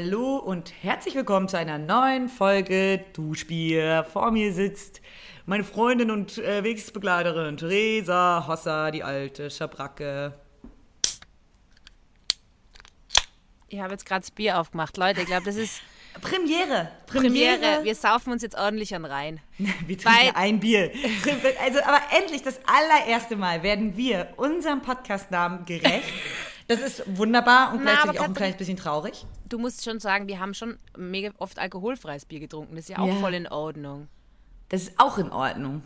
Hallo und herzlich willkommen zu einer neuen Folge Duschbier. Vor mir sitzt meine Freundin und äh, Wegsbegleiterin Theresa Hossa, die alte Schabracke. Ich habe jetzt gerade das Bier aufgemacht. Leute, ich glaube, das ist Premiere. Premiere. Wir saufen uns jetzt ordentlich an rein. Wir trinken ein Bier. Also, aber endlich das allererste Mal werden wir unserem Podcastnamen gerecht. Das ist wunderbar und Na, gleichzeitig auch ein kleines bisschen traurig. Du musst schon sagen, wir haben schon mega oft alkoholfreies Bier getrunken. Das ist ja auch Ja. voll in Ordnung. Das ist auch in Ordnung.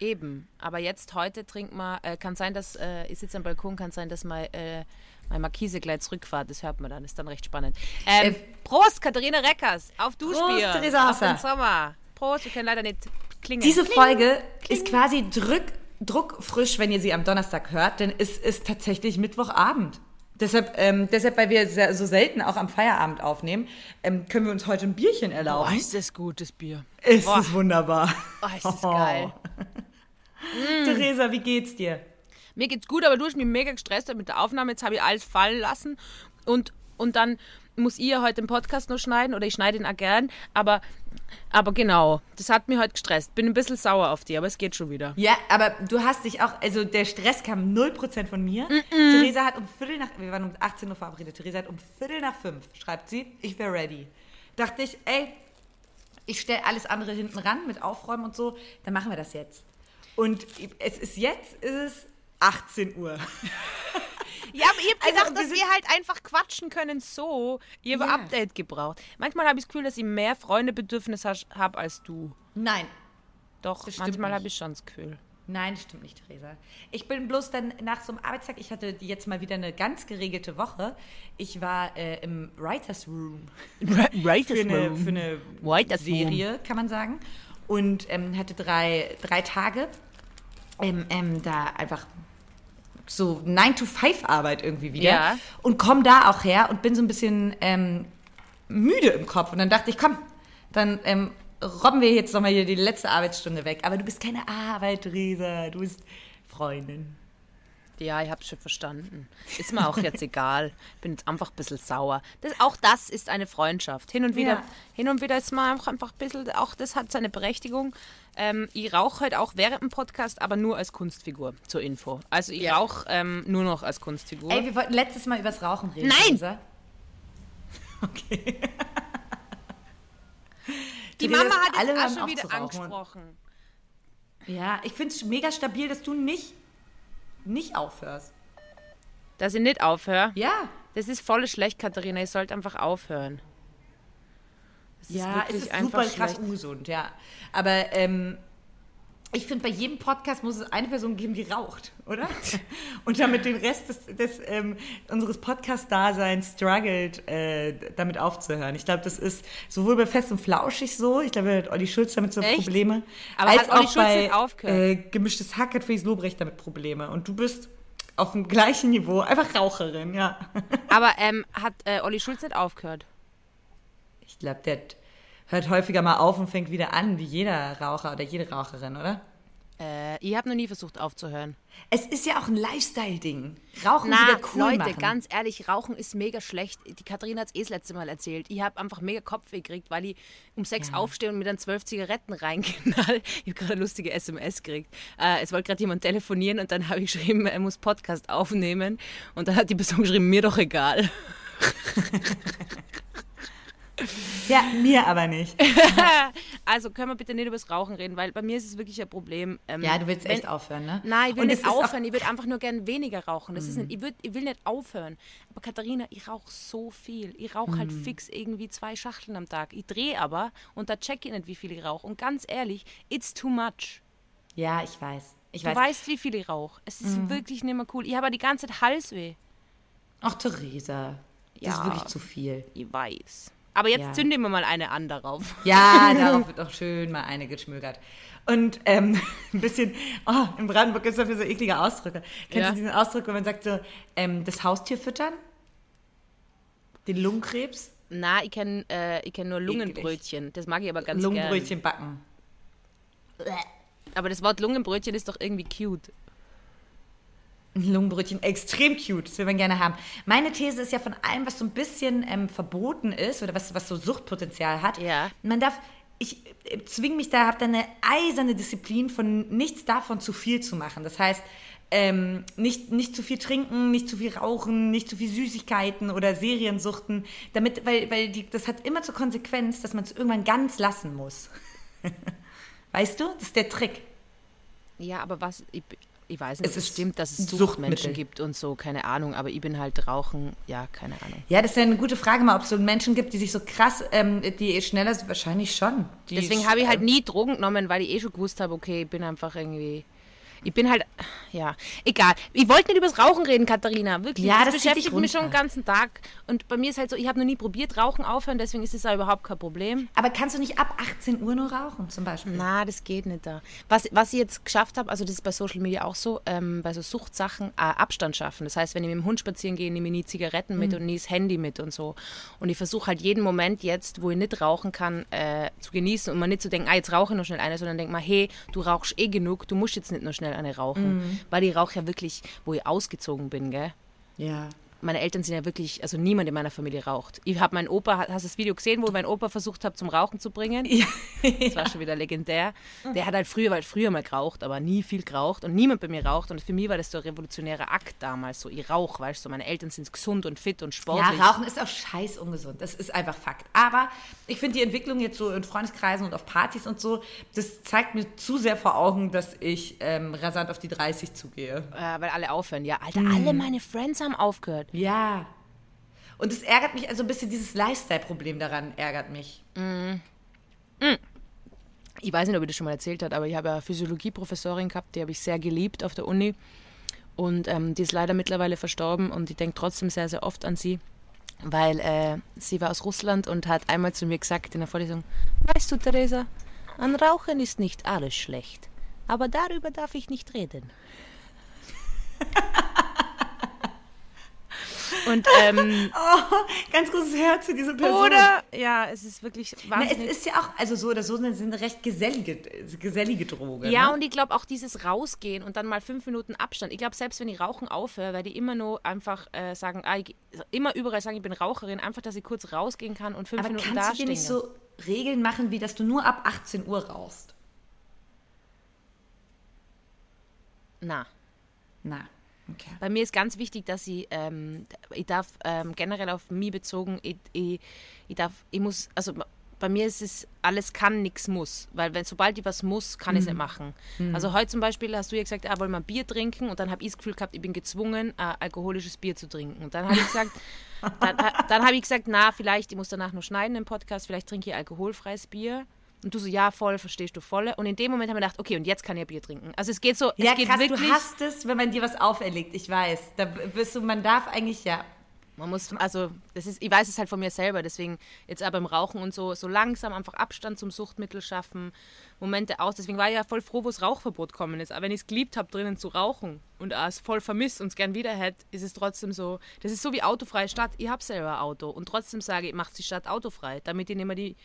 Eben. Aber jetzt heute trinken wir, äh, kann sein, dass, äh, ich sitze am Balkon, kann sein, dass mein, äh, meine Markise gleich zurückfahrt. Das hört man dann, ist dann recht spannend. Ähm, Äh, Prost, Katharina Reckers, auf Duschbier. Theresa auf den. Sommer. Prost, wir können leider nicht klingeln. Diese Kling. Folge ist quasi drück, druckfrisch, wenn ihr sie am Donnerstag hört, denn es ist tatsächlich Mittwochabend. Deshalb, ähm, deshalb, weil wir sehr, so selten auch am Feierabend aufnehmen, ähm, können wir uns heute ein Bierchen Boah, erlauben. ist das gut, das Bier. ist boah. es wunderbar. Oh, ist das geil. Theresa, wie geht's dir? Mir geht's gut, aber du hast mich mega gestresst mit der Aufnahme. Jetzt habe ich alles fallen lassen. Und, und dann muss ich ja heute den Podcast noch schneiden oder ich schneide ihn auch gern. Aber, aber genau, das hat mich heute gestresst. Bin ein bisschen sauer auf dich, aber es geht schon wieder. Ja, aber du hast dich auch, also der Stress kam 0% von mir. Theresa hat um Viertel nach, wir waren um 18 Uhr verabredet, Theresa hat um Viertel nach fünf, schreibt sie, ich wäre ready. Dachte ich, ey, ich stelle alles andere hinten ran mit Aufräumen und so, dann machen wir das jetzt. Und es ist jetzt, ist es 18 Uhr. Ja, aber ich habe Also, wir dass wir halt einfach quatschen können so. Habe Ja. ein Update gebraucht. Manchmal habe ich das Gefühl, dass ich mehr Freundebedürfnis habe als du. Nein, Doch, manchmal habe ich schon das Gefühl. Nein, stimmt nicht, Theresa. Ich bin bloß dann nach so einem Arbeitstag, ich hatte jetzt mal wieder eine ganz geregelte Woche. Ich war äh, im Writers Room Writers für eine, für eine Writers Serie, kann man sagen. Und ähm, hatte drei, drei Tage ähm, ähm, da einfach so 9-to-5-Arbeit irgendwie wieder. Ja. Und komme da auch her und bin so ein bisschen ähm, müde im Kopf. Und dann dachte ich, komm, dann ähm, robben wir jetzt nochmal hier die letzte Arbeitsstunde weg. Aber du bist keine Arbeit, Theresa. Du bist Freundin. Ja, ich hab's schon verstanden. Ist mir auch jetzt egal. Bin jetzt einfach ein bisschen sauer. Das, auch das ist eine Freundschaft. Hin und wieder, Ja. hin und wieder ist man auch einfach ein bisschen, auch das hat seine Berechtigung. Ähm, ich rauche heute auch während dem Podcast, aber nur als Kunstfigur, zur Info. Also ich Ja. rauche ähm, nur noch als Kunstfigur. Ey, wir wollten letztes Mal übers Rauchen reden. Nein! Theresa. Okay. Die Theresa, Mama hat alle jetzt auch schon wieder angesprochen. Ja, ich finde es mega stabil, dass du nicht, nicht aufhörst. Dass ich nicht aufhöre. Ja. Das ist voll schlecht, Katharina. Ich sollte einfach aufhören. Das Ja, es ist super krass ungesund, ja. Aber ähm, ich finde, bei jedem Podcast muss es eine Person geben, die raucht, oder? Und damit den Rest des, des, ähm, unseres Podcast-Daseins struggelt, äh, damit aufzuhören. Ich glaube, das ist sowohl bei Fest und Flauschig so, ich glaube, hat Olli Schulz damit so Echt? Probleme, Aber als hat Olli auch Schulz bei nicht aufgehört? äh, Gemischtes Hack hat Felix Lobrecht damit Probleme. Und du bist auf dem gleichen Niveau, einfach Raucherin, ja. Aber ähm, hat äh, Olli Schulz nicht aufgehört? Ich glaube, der hört häufiger mal auf und fängt wieder an, wie jeder Raucher oder jede Raucherin, oder? Äh, ich habe noch nie versucht aufzuhören. Es ist ja auch ein Lifestyle-Ding. Rauchen Na, wieder cool Leute, machen. ganz ehrlich, Rauchen ist mega schlecht. Die Katharina hat es eh das letzte Mal erzählt. Ich habe einfach mega Kopfweh gekriegt, weil ich um sechs aufstehe und mir dann zwölf Zigaretten reinknall. Ich habe gerade eine lustige SMS gekriegt. Äh, es wollte gerade jemand telefonieren und dann habe ich geschrieben, er muss Podcast aufnehmen. Und dann hat die Person geschrieben, mir doch egal. Ja, mir aber nicht. Also können wir bitte nicht über das Rauchen reden, weil bei mir ist es wirklich ein Problem. Ähm, Ja, du willst wenn- echt aufhören, ne? Nein, ich will Und es nicht ist auch- Mhm. aufhören. Ich würde einfach nur gern weniger rauchen. Das ist nicht, ich, würd, ich will nicht aufhören. Aber Katharina, ich rauche so viel. Ich rauche halt Mhm. fix irgendwie zwei Schachteln am Tag. Ich drehe aber und da check ich nicht, wie viel ich rauche. Und ganz ehrlich, it's too much. Ja, ich weiß. Ich Du weiß. Mhm. weißt, wie viel ich rauche. Es ist wirklich nicht mehr cool. Ich habe die ganze Zeit Halsweh. Ach, Theresa. Das ist Ja. wirklich zu viel. Ich weiß. Aber jetzt Ja. zünden wir mal eine an darauf. Ja, darauf wird auch schön mal eine geschmögert. Und ähm, ein bisschen, oh, in Brandenburg gibt es dafür so eklige Ausdrücke. Kennst Ja. du diesen Ausdruck, wenn man sagt so, ähm, das Haustier füttern? Den Lungenkrebs? Na, ich kenne äh, ich kenn nur Lungenbrötchen. Das mag ich aber ganz gern. Lungenbrötchen backen. Aber das Wort Lungenbrötchen ist doch irgendwie cute. Ein Lungenbrötchen, extrem cute, das will man gerne haben. Meine These ist ja von allem, was so ein bisschen ähm, verboten ist oder was, was so Suchtpotenzial hat, Ja. man darf, ich äh, zwinge mich da, habe da eine eiserne Disziplin von nichts davon zu viel zu machen. Das heißt, ähm, nicht, nicht zu viel trinken, nicht zu viel rauchen, nicht zu viel Süßigkeiten oder Seriensuchten, damit, weil, weil die, das hat immer zur Konsequenz, dass man es irgendwann ganz lassen muss. weißt du? Das ist der Trick. Ja, aber was, ich, ich weiß nicht, Es ist stimmt, dass es. Suchtmenschen gibt und so, keine Ahnung, aber ich bin halt Rauchen, ja, keine Ahnung. Ja, das ist ja eine gute Frage mal, ob es so Menschen gibt, die sich so krass, ähm, die schneller sind. Wahrscheinlich schon. Die Deswegen habe ich halt ähm, nie Drogen genommen, weil ich eh schon gewusst habe, okay, ich bin einfach irgendwie. Ich bin halt, ja, egal. Ich wollte nicht über das Rauchen reden, Katharina, wirklich. Ja, das, das beschäftigt mich schon den ganzen Tag. Und bei mir ist halt so, ich habe noch nie probiert, Rauchen aufhören, deswegen ist es ja überhaupt kein Problem. Aber kannst du nicht ab 18 Uhr nur rauchen, zum Beispiel? Na, das geht nicht da. Was, was ich jetzt geschafft habe, also das ist bei Social Media auch so, ähm, bei so Suchtsachen, äh, Abstand schaffen. Das heißt, wenn ich mit dem Hund spazieren gehe, nehme ich nie Zigaretten mit und nie das Handy mit und so. Und ich versuche halt jeden Moment jetzt, wo ich nicht rauchen kann, äh, zu genießen und mal nicht zu denken, ah, jetzt rauche ich noch schnell eine, sondern denk mal, hey, du rauchst eh genug, du musst jetzt nicht nur schnell eine rauchen. Weil ich rauche ja wirklich, wo ich ausgezogen bin, gell? Ja. Meine Eltern sind ja wirklich, also niemand in meiner Familie raucht. Ich habe meinen Opa, hast du das Video gesehen, wo mein Opa versucht hat, zum Rauchen zu bringen? Ja. Das war schon wieder legendär. Der hat halt früher, halt früher mal geraucht, aber nie viel geraucht und niemand bei mir raucht. Und für mich war das so ein revolutionärer Akt damals. So, ich rauche, weißt du, meine Eltern sind gesund und fit und Ja, sportlich. Rauchen ist auch scheiß ungesund. Das ist einfach Fakt. Aber ich finde die Entwicklung jetzt so in Freundeskreisen und auf Partys und so, das zeigt mir zu sehr vor Augen, dass ich ähm, rasant auf die 30 zugehe. äh, weil alle aufhören. Ja, Alter, alle meine Friends haben aufgehört. Ja. Und es ärgert mich, also ein bisschen dieses Lifestyle-Problem daran ärgert mich. Ich weiß nicht, ob ich das schon mal erzählt habe, aber ich habe eine Physiologie-Professorin gehabt, die habe ich sehr geliebt auf der Uni. Und ähm, die ist leider mittlerweile verstorben und ich denke trotzdem sehr, sehr oft an sie, weil äh, sie war aus Russland und hat einmal zu mir gesagt in der Vorlesung, weißt du, Theresa, an Rauchen ist nicht alles schlecht, aber darüber darf ich nicht reden. und ähm, Oh, ganz großes Herz für diese Person. oder, ja, es ist wirklich Na, es wahnsinnig. ist ja auch, also so oder so, eine, eine recht gesellige, gesellige Droge. Ja, ne? und ich glaube auch dieses Rausgehen und dann mal fünf Minuten Abstand. Ich glaube, selbst wenn ich Rauchen aufhöre, werde ich immer nur einfach äh, sagen, ah, ich, immer überall sagen, ich bin Raucherin, einfach, dass ich kurz rausgehen kann und fünf Aber Minuten kannst du dastehen. dir nicht so Regeln machen, wie dass du nur ab 18 Uhr rauchst? Na, Na, okay. bei mir ist ganz wichtig, dass ich, ähm, ich darf ähm, generell auf mich bezogen, ich, ich, ich darf, ich muss, also bei mir ist es alles kann, nichts muss. Weil wenn sobald ich was muss, kann ich es nicht machen. Also heute zum Beispiel hast du ja gesagt, ah, wollen wir ein Bier trinken und dann habe ich das Gefühl gehabt, ich bin gezwungen, äh, alkoholisches Bier zu trinken. Und dann habe ich gesagt, dann, dann habe ich gesagt, na, vielleicht, ich muss danach noch schneiden im Podcast, vielleicht trinke ich alkoholfreies Bier. Und du so, ja, voll, verstehst du voll. Und in dem Moment haben wir gedacht, okay, und jetzt kann ich Bier trinken. Also es geht so, Ja, es geht krass, wirklich. du hast es, wenn man dir was auferlegt, ich weiß. Da wirst du, man darf eigentlich, ja. Man muss, also, das ist, ich weiß es halt von mir selber, deswegen jetzt auch beim Rauchen und so, so langsam einfach Abstand zum Suchtmittel schaffen, Momente aus. Deswegen war ich ja voll froh, wo das Rauchverbot kommen ist. Aber wenn ich es geliebt habe, drinnen zu rauchen und es voll vermisst und es gern wieder hätte, ist es trotzdem so, das ist so wie autofreie Stadt. Ich habe selber ein Auto und trotzdem sage ich, macht die Stadt autofrei, damit ich nicht mehr die,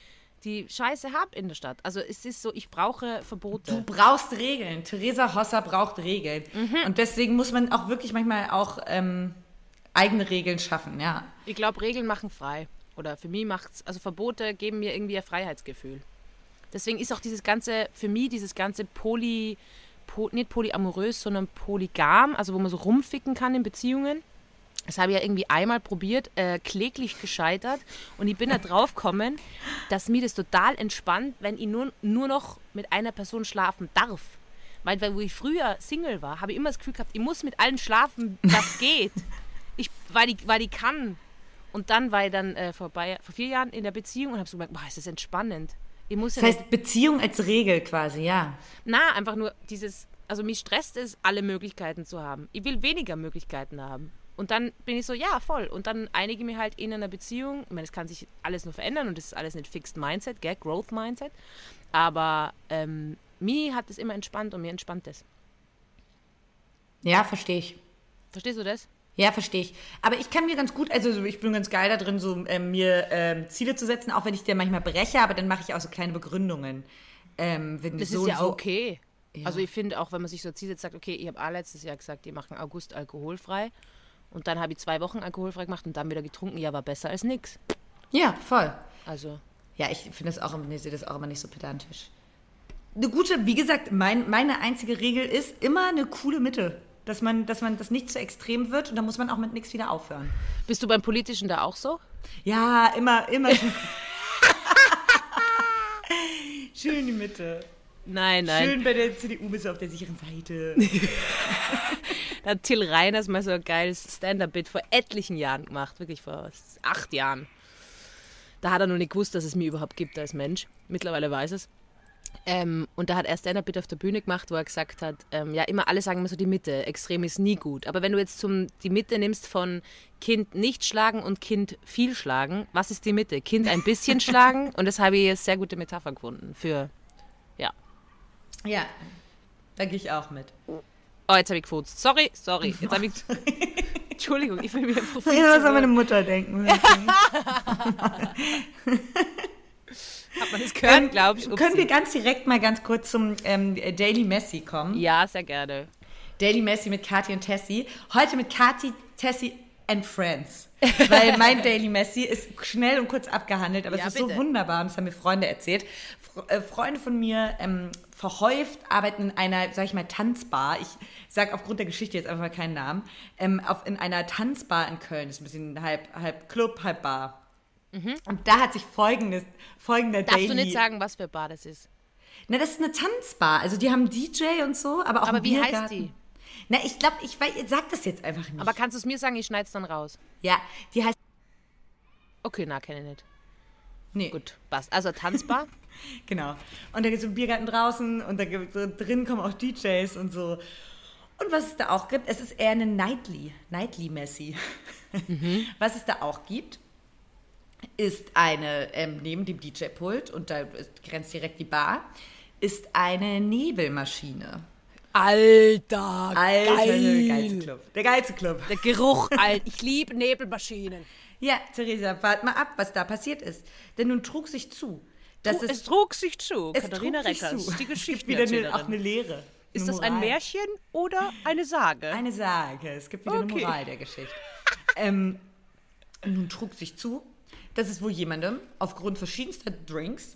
die Scheiße habe in der Stadt. Also es ist so, ich brauche Du Verbote. brauchst Regeln. Theresa Hosser braucht Regeln. Und deswegen muss man auch wirklich manchmal auch ähm, eigene Regeln schaffen, ja. Ich glaube, Regeln machen frei. Oder für mich macht's, also Verbote geben mir irgendwie ein Freiheitsgefühl. Deswegen ist auch dieses ganze, für mich dieses ganze Poly, po, nicht polyamorös, sondern polygam, also wo man so rumficken kann in Beziehungen. Das habe ich ja irgendwie einmal probiert, äh, kläglich gescheitert. Und ich bin da drauf gekommen, dass mir das total entspannt, wenn ich nur, nur noch mit einer Person schlafen darf. Weil, weil wo ich früher Single war, habe ich immer das Gefühl gehabt, ich muss mit allen schlafen, das geht. Ich, weil, ich, weil ich kann. Und dann war ich dann äh, vorbei, vor vier Jahren in der Beziehung und habe so gemerkt, boah, ist das entspannend. Ich muss ja Das nicht heißt, Beziehung als Regel quasi, ja. na, einfach nur dieses, also mich stresst es, alle Möglichkeiten zu haben. Ich will weniger Möglichkeiten haben. Und dann bin ich so, ja, voll. Und dann einige mir halt in einer Beziehung, ich meine, es kann sich alles nur verändern und das ist alles nicht Fixed Mindset, gell, Growth Mindset. Aber ähm, mir hat es immer entspannt und mir entspannt es. Ja, verstehe ich. Verstehst du das? Ja, verstehe ich. Aber ich kann mir ganz gut, also so, ich bin ganz geil da drin, so ähm, mir ähm, Ziele zu setzen, auch wenn ich dir manchmal breche, aber dann mache ich auch so kleine Begründungen. Ähm, wenn Das so ist ja so, okay. Ja. Also ich finde auch, wenn man sich so zieht, jetzt sagt, okay, ich habe auch letztes Jahr gesagt, ich mache August alkoholfrei. Und dann habe ich zwei Wochen alkoholfrei gemacht und dann wieder getrunken. Ja, war besser als nix. ja, voll. Also, Ja, ich finde das auch, immer- ich sehe das auch immer nicht so pedantisch. Eine gute, wie gesagt, mein, meine einzige Regel ist immer eine coole Mitte. Dass man, dass man das nicht zu extrem wird und dann muss man auch mit nichts wieder aufhören. bist du beim Politischen da auch so? Ja, immer, immer. Schön die Mitte. Nein, nein. Schön bei der CDU bist du auf der sicheren Seite. Da hat Till Reiners mal so ein geiles Stand-Up-Bit vor etlichen Jahren gemacht, wirklich vor acht Jahren. Da hat er noch nicht gewusst, dass es mich überhaupt gibt als Mensch. Mittlerweile weiß es. Ähm, und da hat er Stand-Up-Bit auf der Bühne gemacht, wo er gesagt hat, ähm, ja, immer alle sagen immer so die Mitte, extrem ist nie gut. Aber wenn du jetzt zum, die Mitte nimmst von Kind nicht schlagen und Kind viel schlagen, was ist die Mitte? Kind ein bisschen schlagen und das habe ich eine sehr gute Metapher gefunden für, ja. Ja, da gehe ich auch mit. Oh, jetzt habe ich gefurzt. Sorry, sorry. Jetzt habe ich... Entschuldigung, ich will mir einfach was zu soll meine. Mutter denken? Hat man das gehört, glaube ich. Ähm, Können Upsi. wir ganz direkt mal ganz kurz zum ähm, Daily Messi kommen? Ja, sehr gerne. Daily Messi mit Kati und Tessie. Heute mit Kati, Tessie and Friends. Weil mein Daily Messi ist schnell und kurz abgehandelt, aber Ja, es ist so bitte. wunderbar und das haben mir Freunde erzählt. Äh, Freunde von mir ähm, verhäuft arbeiten in einer, sag ich mal, Tanzbar. Ich sag aufgrund der Geschichte jetzt einfach mal keinen Namen. Ähm, auf, in einer Tanzbar in Köln. Das ist ein bisschen halb, halb Club, halb Bar. Und da hat sich folgendes, folgender Mhm. Darfst Daily... du nicht sagen, was für Bar das ist? Na, das ist eine Tanzbar. Also die haben DJ und so, aber auch Aber wie heißt Biergarten. die? Na, ich glaube, ich weiß, sag das jetzt einfach nicht. Aber kannst du es mir sagen, ich schneide es dann raus. ja, die heißt. Okay, na, kenne ich nicht. Nee, Gut, passt. Also Tanzbar. genau. Und da gibt es einen Biergarten draußen und da gibt, drin kommen auch DJs und so. Und was es da auch gibt, es ist eher eine Nightly, Nightly Messi. Was es da auch gibt, ist eine, ähm, neben dem DJ-Pult, und da grenzt direkt die Bar, ist eine Nebelmaschine. Alter, Alter, der geilste Club. Der geilste Club. Der Geruch, Alter. Ich liebe Nebelmaschinen. Ja, Theresa, wart mal ab, was da passiert ist. Denn nun trug sich zu, dass es es, trug sich zu. es Katharina trug sich Reckers, zu. die Es gibt wieder eine, auch eine. Lehre. Ist eine das ein. Märchen oder eine Sage? Eine Sage. Es gibt wieder Okay. eine Moral der Geschichte. ähm, nun trug sich zu, dass es wohl jemandem aufgrund verschiedenster Drinks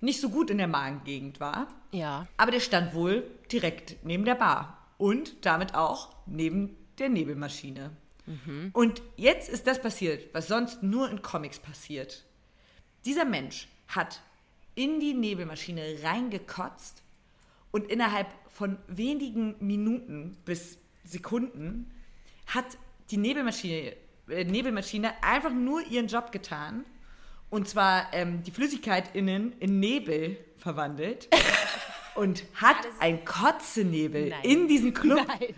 nicht so gut in der Magengegend war. ja. Aber der stand wohl direkt neben der Bar und damit auch neben der Nebelmaschine. Und jetzt ist das passiert, was sonst nur in Comics passiert. Dieser Mensch hat in die Nebelmaschine reingekotzt und innerhalb von wenigen Minuten bis Sekunden hat die Nebelmaschine, äh, Nebelmaschine einfach nur ihren Job getan. Und zwar ähm, die Flüssigkeit innen in Nebel verwandelt. und hat ein Kotzenebel Nein. in diesen Club, Nein.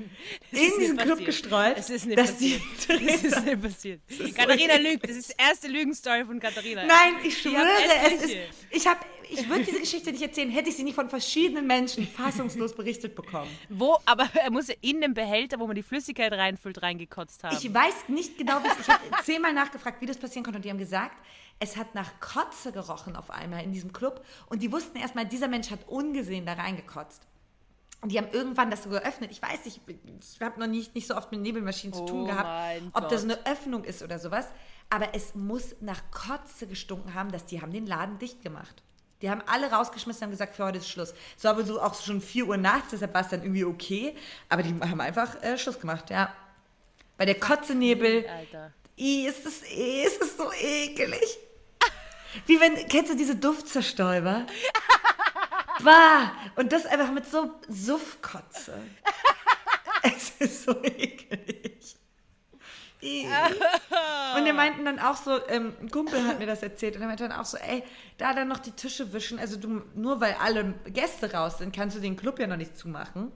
das in ist diesen Club passiert. gestreut. Es ist nicht dass die passiert. Das ist nicht passiert. Katharina lügt. Das ist die erste Lügenstory von Katharina. Nein, ich schwöre, es ist. Ich habe, ich würde diese Geschichte nicht erzählen, hätte ich sie nicht von verschiedenen Menschen fassungslos berichtet bekommen. Wo, aber er muss ja in den Behälter, wo man die Flüssigkeit reinfüllt, reingekotzt haben. Ich weiß nicht genau, es, ich habe zehnmal nachgefragt, wie das passieren konnte und die haben gesagt, es hat nach Kotze gerochen auf einmal in diesem Club und die wussten erstmal, dieser Mensch hat ungesehen da reingekotzt. Und die haben irgendwann das so geöffnet. Ich weiß nicht, ich habe noch nicht, nicht so oft mit Nebelmaschinen zu Oh tun gehabt, mein ob das Gott. eine Öffnung ist oder sowas. Aber es muss nach Kotze gestunken haben, dass die haben den Laden dicht gemacht. Die haben alle rausgeschmissen und haben gesagt, für heute ist Schluss. Es war wohl so auch schon 4 Uhr nachts, deshalb war es dann irgendwie okay. Aber die haben einfach äh, Schluss gemacht, ja. Bei der Kotzenebel, Alter. Ist es, i, ist es so ekelig. Wie wenn, kennst du diese Duftzerstäuber? Bah! Und das einfach mit so Suffkotze. Es ist so ekelig. I. Und wir meinten dann auch so, ähm, ein Kumpel hat mir das erzählt und er meinte dann auch so, ey, da dann noch die Tische wischen, also du, nur weil alle Gäste raus sind, kannst du den Club ja noch nicht zumachen.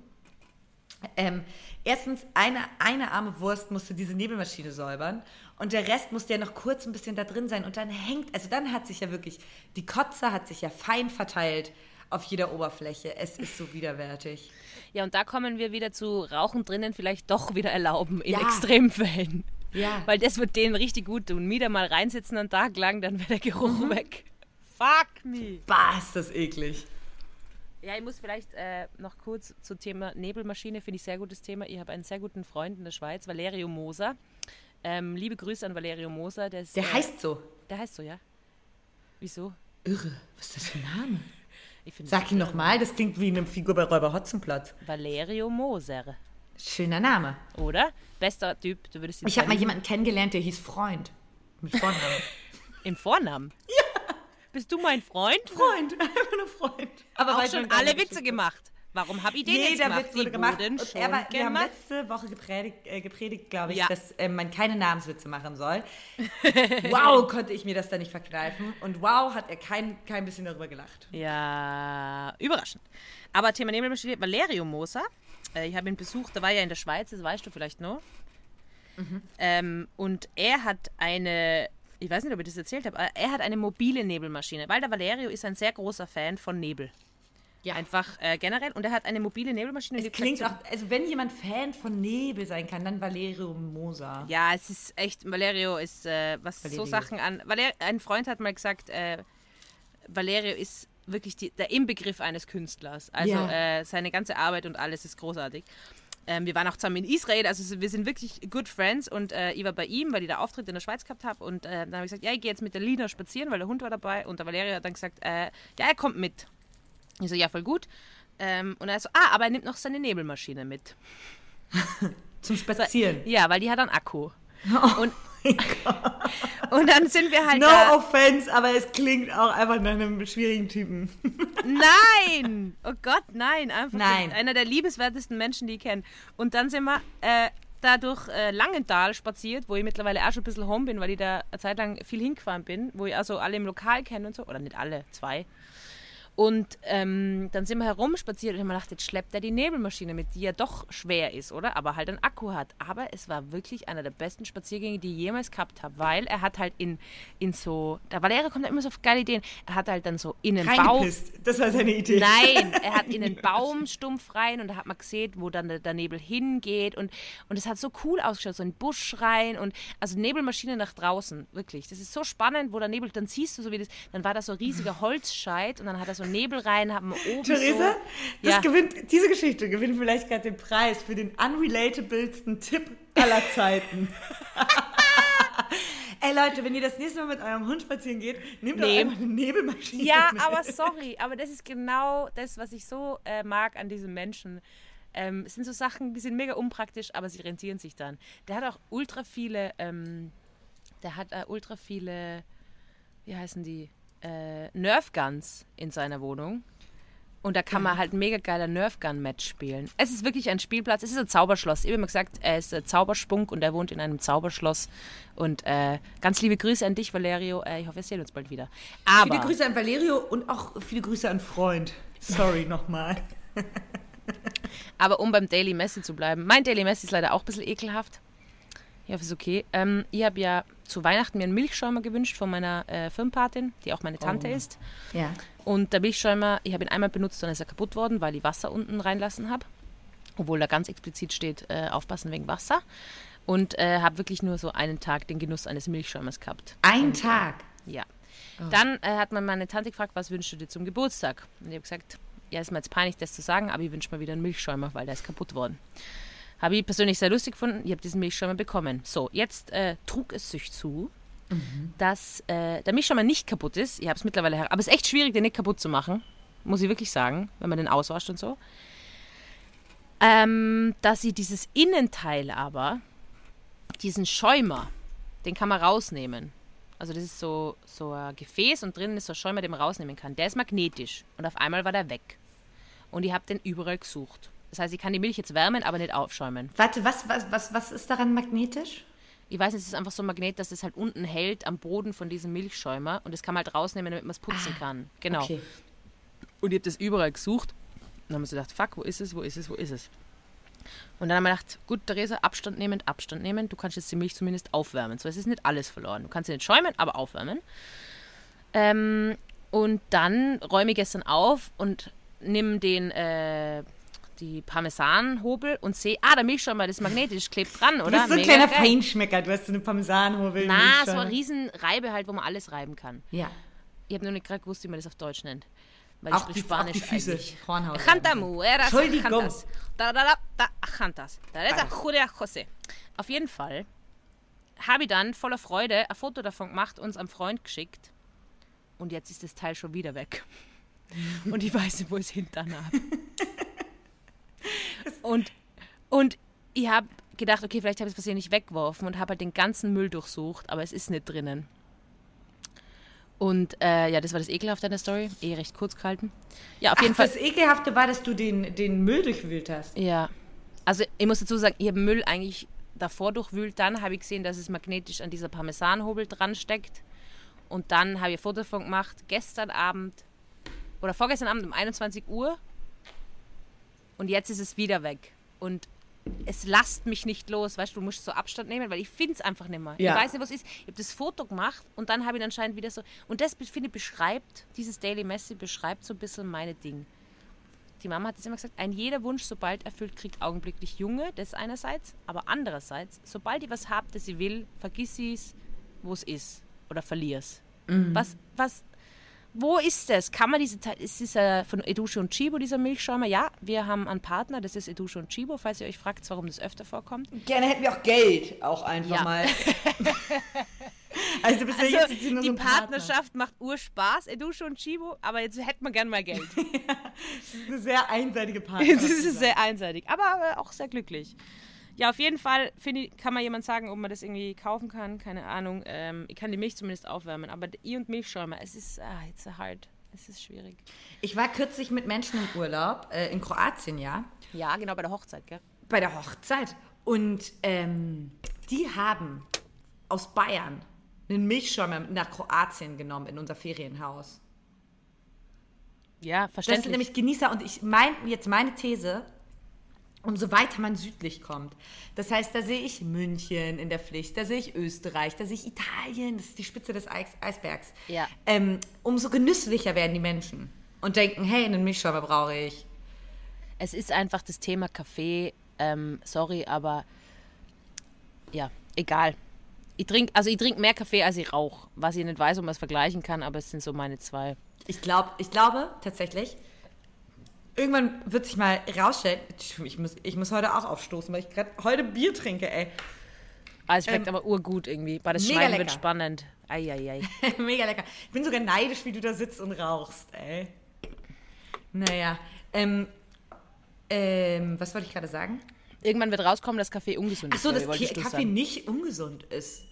Ähm, erstens, eine, eine arme Wurst musste diese Nebelmaschine säubern und der Rest musste ja noch kurz ein bisschen da drin sein und dann hängt, also dann hat sich ja wirklich, die Kotze hat sich ja fein verteilt auf jeder Oberfläche. Es ist so widerwärtig. Ja, und da kommen wir wieder zu Rauchen drinnen vielleicht doch wieder erlauben in Ja. Extremfällen. Ja. Weil das wird denen richtig gut tun. Wieder mal reinsitzen einen Tag lang, dann wäre der Geruch weg. Fuck me. Bah, ist das eklig. Ja, ich muss vielleicht äh, noch kurz zum Thema Nebelmaschine, finde ich sehr gutes Thema. Ich habe einen sehr guten Freund in der Schweiz, Valerio Moser. Ähm, liebe Grüße an Valerio Moser. Der, ist, Der äh, heißt so. Der heißt so, ja. Wieso? Irre. Was ist das für ein Name? Sag ihn nochmal, das klingt wie eine Figur bei Räuber Hotzenplotz. Valerio Moser, Schöner Name. oder? Bester Typ, du würdest ihn Ich habe mal jemanden kennengelernt, der hieß Freund. Mit Vornamen. Im Vornamen? Ja. Bist du mein Freund? Freund, einfach nur Freund. Aber Auch schon alle. Witze gemacht. Warum habe ich den Jeder gemacht? Witz wurde gemacht. wurden Und er war, wir haben letzte Woche gepredigt, äh, gepredigt glaube ich, Ja. dass äh, man keine Namenswitze machen soll. wow, konnte ich mir das da nicht verkneifen. Und wow, hat er kein, kein bisschen darüber gelacht. Ja, überraschend. Aber Thema Nebelmaschine, Valerio Moser, äh, ich habe ihn besucht, da war ja in der Schweiz, das weißt du vielleicht noch. Ähm, und er hat eine, ich weiß nicht, ob ich das erzählt habe, aber er hat eine mobile Nebelmaschine, weil der Valerio ist ein sehr großer Fan von Nebel. Ja. Einfach äh, generell. Und er hat eine mobile Nebelmaschine. Es klingt auch, also wenn jemand Fan von Nebel sein kann, dann Valerio Moser. Ja, es ist echt, Valerio ist, äh, was Valerio. so Sachen an. Valer, ein Freund hat mal gesagt, äh, Valerio ist wirklich die, der Inbegriff eines Künstlers. Also Ja. äh, seine ganze Arbeit und alles ist großartig. Ähm, wir waren auch zusammen in Israel, also wir sind wirklich good friends und äh, ich war bei ihm, weil ich da Auftritt in der Schweiz gehabt habe und äh, dann habe ich gesagt, ja, ich gehe jetzt mit der Lina spazieren, weil der Hund war dabei und der Valerio hat dann gesagt, äh, ja, er kommt mit. Ich so, ja, voll gut. Ähm, und er so, ah, aber er nimmt noch seine Nebelmaschine mit. Zum Spazieren. Ja, weil die hat einen Akku. Und, und dann sind wir halt No da. offense, aber es klingt auch einfach nach einem schwierigen Typen. Nein! Oh Gott, nein. Einfach Nein. einer der liebenswertesten Menschen, die ich kenne. Und dann sind wir äh, da durch äh, Langenthal spaziert, wo ich mittlerweile auch schon ein bisschen home bin, weil ich da eine Zeit lang viel hingefahren bin, wo ich also alle im Lokal kenne und so. Oder nicht alle, zwei. Und ähm, dann sind wir herumspaziert und ich habe mir gedacht, jetzt schleppt er die Nebelmaschine mit, die ja doch schwer ist, oder? Aber halt einen Akku hat. Aber es war wirklich einer der besten Spaziergänge, die ich jemals gehabt habe, weil er hat halt in, in so, der Valerio kommt da immer so auf geile Ideen, er hat halt dann so in einen Baum. Das war seine Idee. Nein, er hat in den Baumstumpf rein und da hat man gesehen, wo dann der, der Nebel hingeht und, und es hat so cool ausgeschaut, so ein Busch rein und also Nebelmaschine nach draußen, wirklich. Das ist so spannend, wo der Nebel, dann siehst du so wie das, dann war da so ein riesiger Holzscheit und dann hat er so Nebel rein, haben oben Theresa, so... das Ja. gewinnt, diese Geschichte gewinnt vielleicht gerade den Preis für den unrelatablesten Tipp aller Zeiten. Ey Leute, wenn ihr das nächste Mal mit eurem Hund spazieren geht, nehmt doch Nehm. einfach eine Nebelmaschine Ja, mit. aber sorry, aber das ist genau das, was ich so äh, mag an diesem Menschen. Ähm, es sind so Sachen, die sind mega unpraktisch, aber sie rentieren sich dann. Der hat auch ultra viele, ähm, der hat äh, ultra viele, wie heißen die, äh, Nerf Guns in seiner Wohnung. Und da kann man halt mega geiler Nerf Gun Match spielen. Es ist wirklich ein Spielplatz. Es ist ein Zauberschloss. Ich habe immer gesagt, er ist ein Zauberspunk und er wohnt in einem Zauberschloss. Und äh, ganz liebe Grüße an dich, Valerio. Äh, ich hoffe, wir sehen uns bald wieder. Aber Viele Grüße an Valerio und auch viele Grüße an Freund. Sorry nochmal. Aber um beim Daily Messi zu bleiben, mein Daily Messi ist leider auch ein bisschen ekelhaft. Es ist okay. Ähm, ich habe ja zu Weihnachten mir einen Milchschäumer gewünscht von meiner äh, Firmenpatin, die auch meine Tante Oh. ist. Ja. Und der Milchschäumer, ich habe ihn einmal benutzt, dann ist er kaputt worden, weil ich Wasser unten reinlassen habe. Obwohl da ganz explizit steht, äh, aufpassen wegen Wasser. Und äh, habe wirklich nur so einen Tag den Genuss eines Milchschäumers gehabt. Ein Tag. Ja. Dann äh, hat man meine Tante gefragt, was wünschst du dir zum Geburtstag? Und ich habe gesagt, ja, ist mir jetzt peinlich, das zu sagen, aber ich wünsche mir wieder einen Milchschäumer, weil der ist kaputt worden. Habe ich persönlich sehr lustig gefunden. Ich habe diesen Milchschäumer bekommen. So, jetzt äh, trug es sich zu, dass äh, der Milchschäumer nicht kaputt ist. Ich habe es mittlerweile her. Aber es ist echt schwierig, den nicht kaputt zu machen. Muss ich wirklich sagen, wenn man den auswascht und so. Ähm, dass sie dieses Innenteil aber, diesen Schäumer, den kann man rausnehmen. Also das ist so, so ein Gefäß und drinnen ist so ein Schäumer, den man rausnehmen kann. Der ist magnetisch und auf einmal war der weg. Und ich habe den überall gesucht. Das heißt, ich kann die Milch jetzt wärmen, aber nicht aufschäumen. Warte, was, was, was, was ist daran magnetisch? Ich weiß nicht, es ist einfach so ein Magnet, dass es halt unten hält am Boden von diesem Milchschäumer und das kann man halt rausnehmen, damit man es putzen kann. Genau. Okay. Und ich habe das überall gesucht. Und dann haben so gedacht, fuck, wo ist es, wo ist es, wo ist es? Und dann haben wir gedacht, gut, Theresa, Abstand nehmen, Abstand nehmen. Du kannst jetzt die Milch zumindest aufwärmen. So, es ist nicht alles verloren. Du kannst sie nicht schäumen, aber aufwärmen. Ähm, und dann räume ich gestern auf und nimm den, äh, die Parmesanhobel und sehe, ah, der Milchschäumer, das ist magnetisch, klebt dran, Du oder? bist so ein Mega kleiner geil. Feinschmecker. Du hast so eine Parmesanhobel. Na, so eine riesen Reibe halt, wo man alles reiben kann. Ja. Ich habe nur nicht gerade gewusst, wie man das auf Deutsch nennt. Weil Auch ich die, sprich auch Spanisch die Füße. eigentlich. Hornhaut. Entschuldigung. Da, da, ist José. Auf jeden Fall habe ich dann voller Freude ein Foto davon gemacht, uns am Freund geschickt. Und jetzt ist das Teil schon wieder weg. Und ich weiß nicht, wo ich es hinten habe. Und, und ich habe gedacht, okay, vielleicht habe ich es versehentlich nicht weggeworfen und habe halt den ganzen Müll durchsucht, aber es ist nicht drinnen. Und äh, ja, das war das Ekelhafte an der Story. Eh recht kurz gehalten. Ja, auf jeden Ach, Fall. das Ekelhafte war, dass du den, den Müll durchwühlt hast. Ja. Also ich muss dazu sagen, ich habe Müll eigentlich davor durchwühlt. Dann habe ich gesehen, dass es magnetisch an dieser Parmesanhobel dran steckt. Und dann habe ich ein Foto davon gemacht. Gestern Abend oder vorgestern Abend um 21 Uhr. Und jetzt ist es wieder weg. Und es lasst mich nicht los. Weißt du, du musst so Abstand nehmen, weil ich finde es einfach nicht mehr. Ja. Ich weiß nicht, was ist. Ich habe das Foto gemacht und dann habe ich anscheinend wieder so. Und das, finde ich, beschreibt, dieses Daily Messi beschreibt so ein bisschen meine Ding. Die Mama hat es immer gesagt, ein jeder Wunsch, sobald erfüllt, kriegt augenblicklich Junge, das einerseits, aber andererseits, sobald ich was habe, das sie will, vergiss es, wo es ist oder verlier es. Was, was, wo ist das? Kann man diese, Teil- ist es äh, von Edusche und Chibo, dieser Milchschäumer? Ja, wir haben einen Partner, das ist Edusche und Chibo, falls ihr euch fragt, warum das öfter vorkommt. Gerne hätten wir auch Geld auch einfach Ja. mal. also, Also, jetzt die so Partner. Partnerschaft macht Urspaß, Edusche und Chibo, aber jetzt hätten wir gern mal Geld. Das ist eine sehr einseitige das Partnerschaft. ist sehr einseitig, aber äh, auch sehr glücklich. Ja, auf jeden Fall ich, kann man jemand sagen, ob man das irgendwie kaufen kann, keine Ahnung. Ähm, ich kann die Milch zumindest aufwärmen, aber I und Milchschäumer, es ist, ah, it's a hard, es ist schwierig. Ich war kürzlich mit Menschen im Urlaub, äh, in Kroatien, ja, Ja, genau, bei der Hochzeit, gell? bei der Hochzeit. Und ähm, die haben aus Bayern einen Milchschäumer nach Kroatien genommen in unser Ferienhaus. Ja, Das sind verständlich. nämlich Genießer und ich mein jetzt meine These, umso weiter man südlich kommt. Das heißt, da sehe ich München in der Pflicht, da sehe ich Österreich, da sehe ich Italien, das ist die Spitze des Eis Eisbergs. Ja. Ähm, umso genüsslicher werden die Menschen und denken, hey, einen Milchschäumer brauche ich. Es ist einfach das Thema Kaffee. Ähm, sorry, aber ja, egal. Ich trinke, also ich trinke mehr Kaffee als ich rauche, was ich nicht weiß, ob man es vergleichen kann, aber es sind so meine zwei. Ich, glaub, ich glaube tatsächlich, irgendwann wird sich mal rausstellen, ich muss, ich muss heute auch aufstoßen, weil ich gerade heute Bier trinke, ey. Also es schmeckt aber urgut irgendwie. Bei das mega Schwein wird spannend. Eieiei. Mega lecker. Ich bin sogar neidisch, wie du da sitzt und rauchst, ey. Naja, ähm, ähm, was wollte ich gerade sagen? Irgendwann wird rauskommen, dass Kaffee ungesund ist. Achso, dass Kaffee sagen. nicht ungesund ist.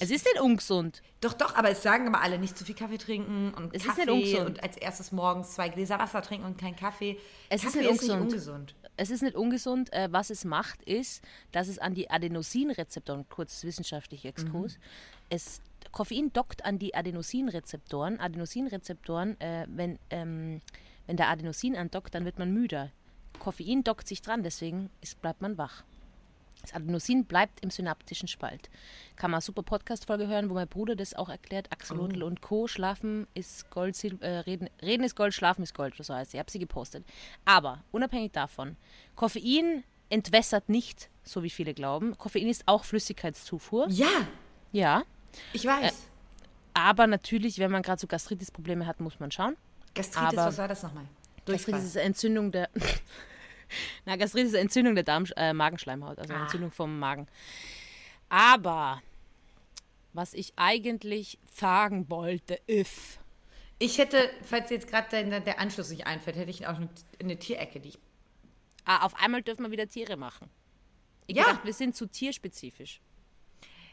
Es ist nicht ungesund. doch, doch, aber es sagen immer alle, nicht zu viel Kaffee trinken und Es ist Kaffee nicht ungesund. und als erstes morgens zwei Gläser Wasser trinken und kein Kaffee. Es ist Kaffee nicht ist nicht ungesund. ungesund. Es ist nicht ungesund. Äh, was es macht, ist, dass es an die Adenosinrezeptoren, kurz wissenschaftlicher Exkurs, es, Koffein dockt an die Adenosinrezeptoren. Adenosinrezeptoren, äh, wenn, ähm, wenn der Adenosin andockt, dann wird man müder. Koffein dockt sich dran, deswegen ist, bleibt man wach. Das Adenosin bleibt im synaptischen Spalt. Kann man eine super Podcast-Folge hören, wo mein Bruder das auch erklärt. Axolotl und Co. Schlafen ist Gold, Sil äh, Reden, Reden ist Gold, Schlafen ist Gold, so heißt sie. Ich habe sie gepostet. Aber unabhängig davon, Koffein entwässert nicht, so wie viele glauben. Koffein ist auch Flüssigkeitszufuhr. Ja, Ja. ich weiß. Äh, Aber natürlich, wenn man gerade so Gastritis-Probleme hat, muss man schauen. Gastritis, aber- was war das nochmal? Gastritis ist Entzündung der. Na, Gastritis ist Entzündung der Darm, äh, Magenschleimhaut, also Ah. Entzündung vom Magen. Aber was ich eigentlich sagen wollte, ist. Ich hätte, falls jetzt gerade der, der Anschluss nicht einfällt, hätte ich auch eine, eine Tierecke, die ich. Ah, auf einmal dürfen wir wieder Tiere machen. Ich Ja. dachte, wir sind zu tierspezifisch.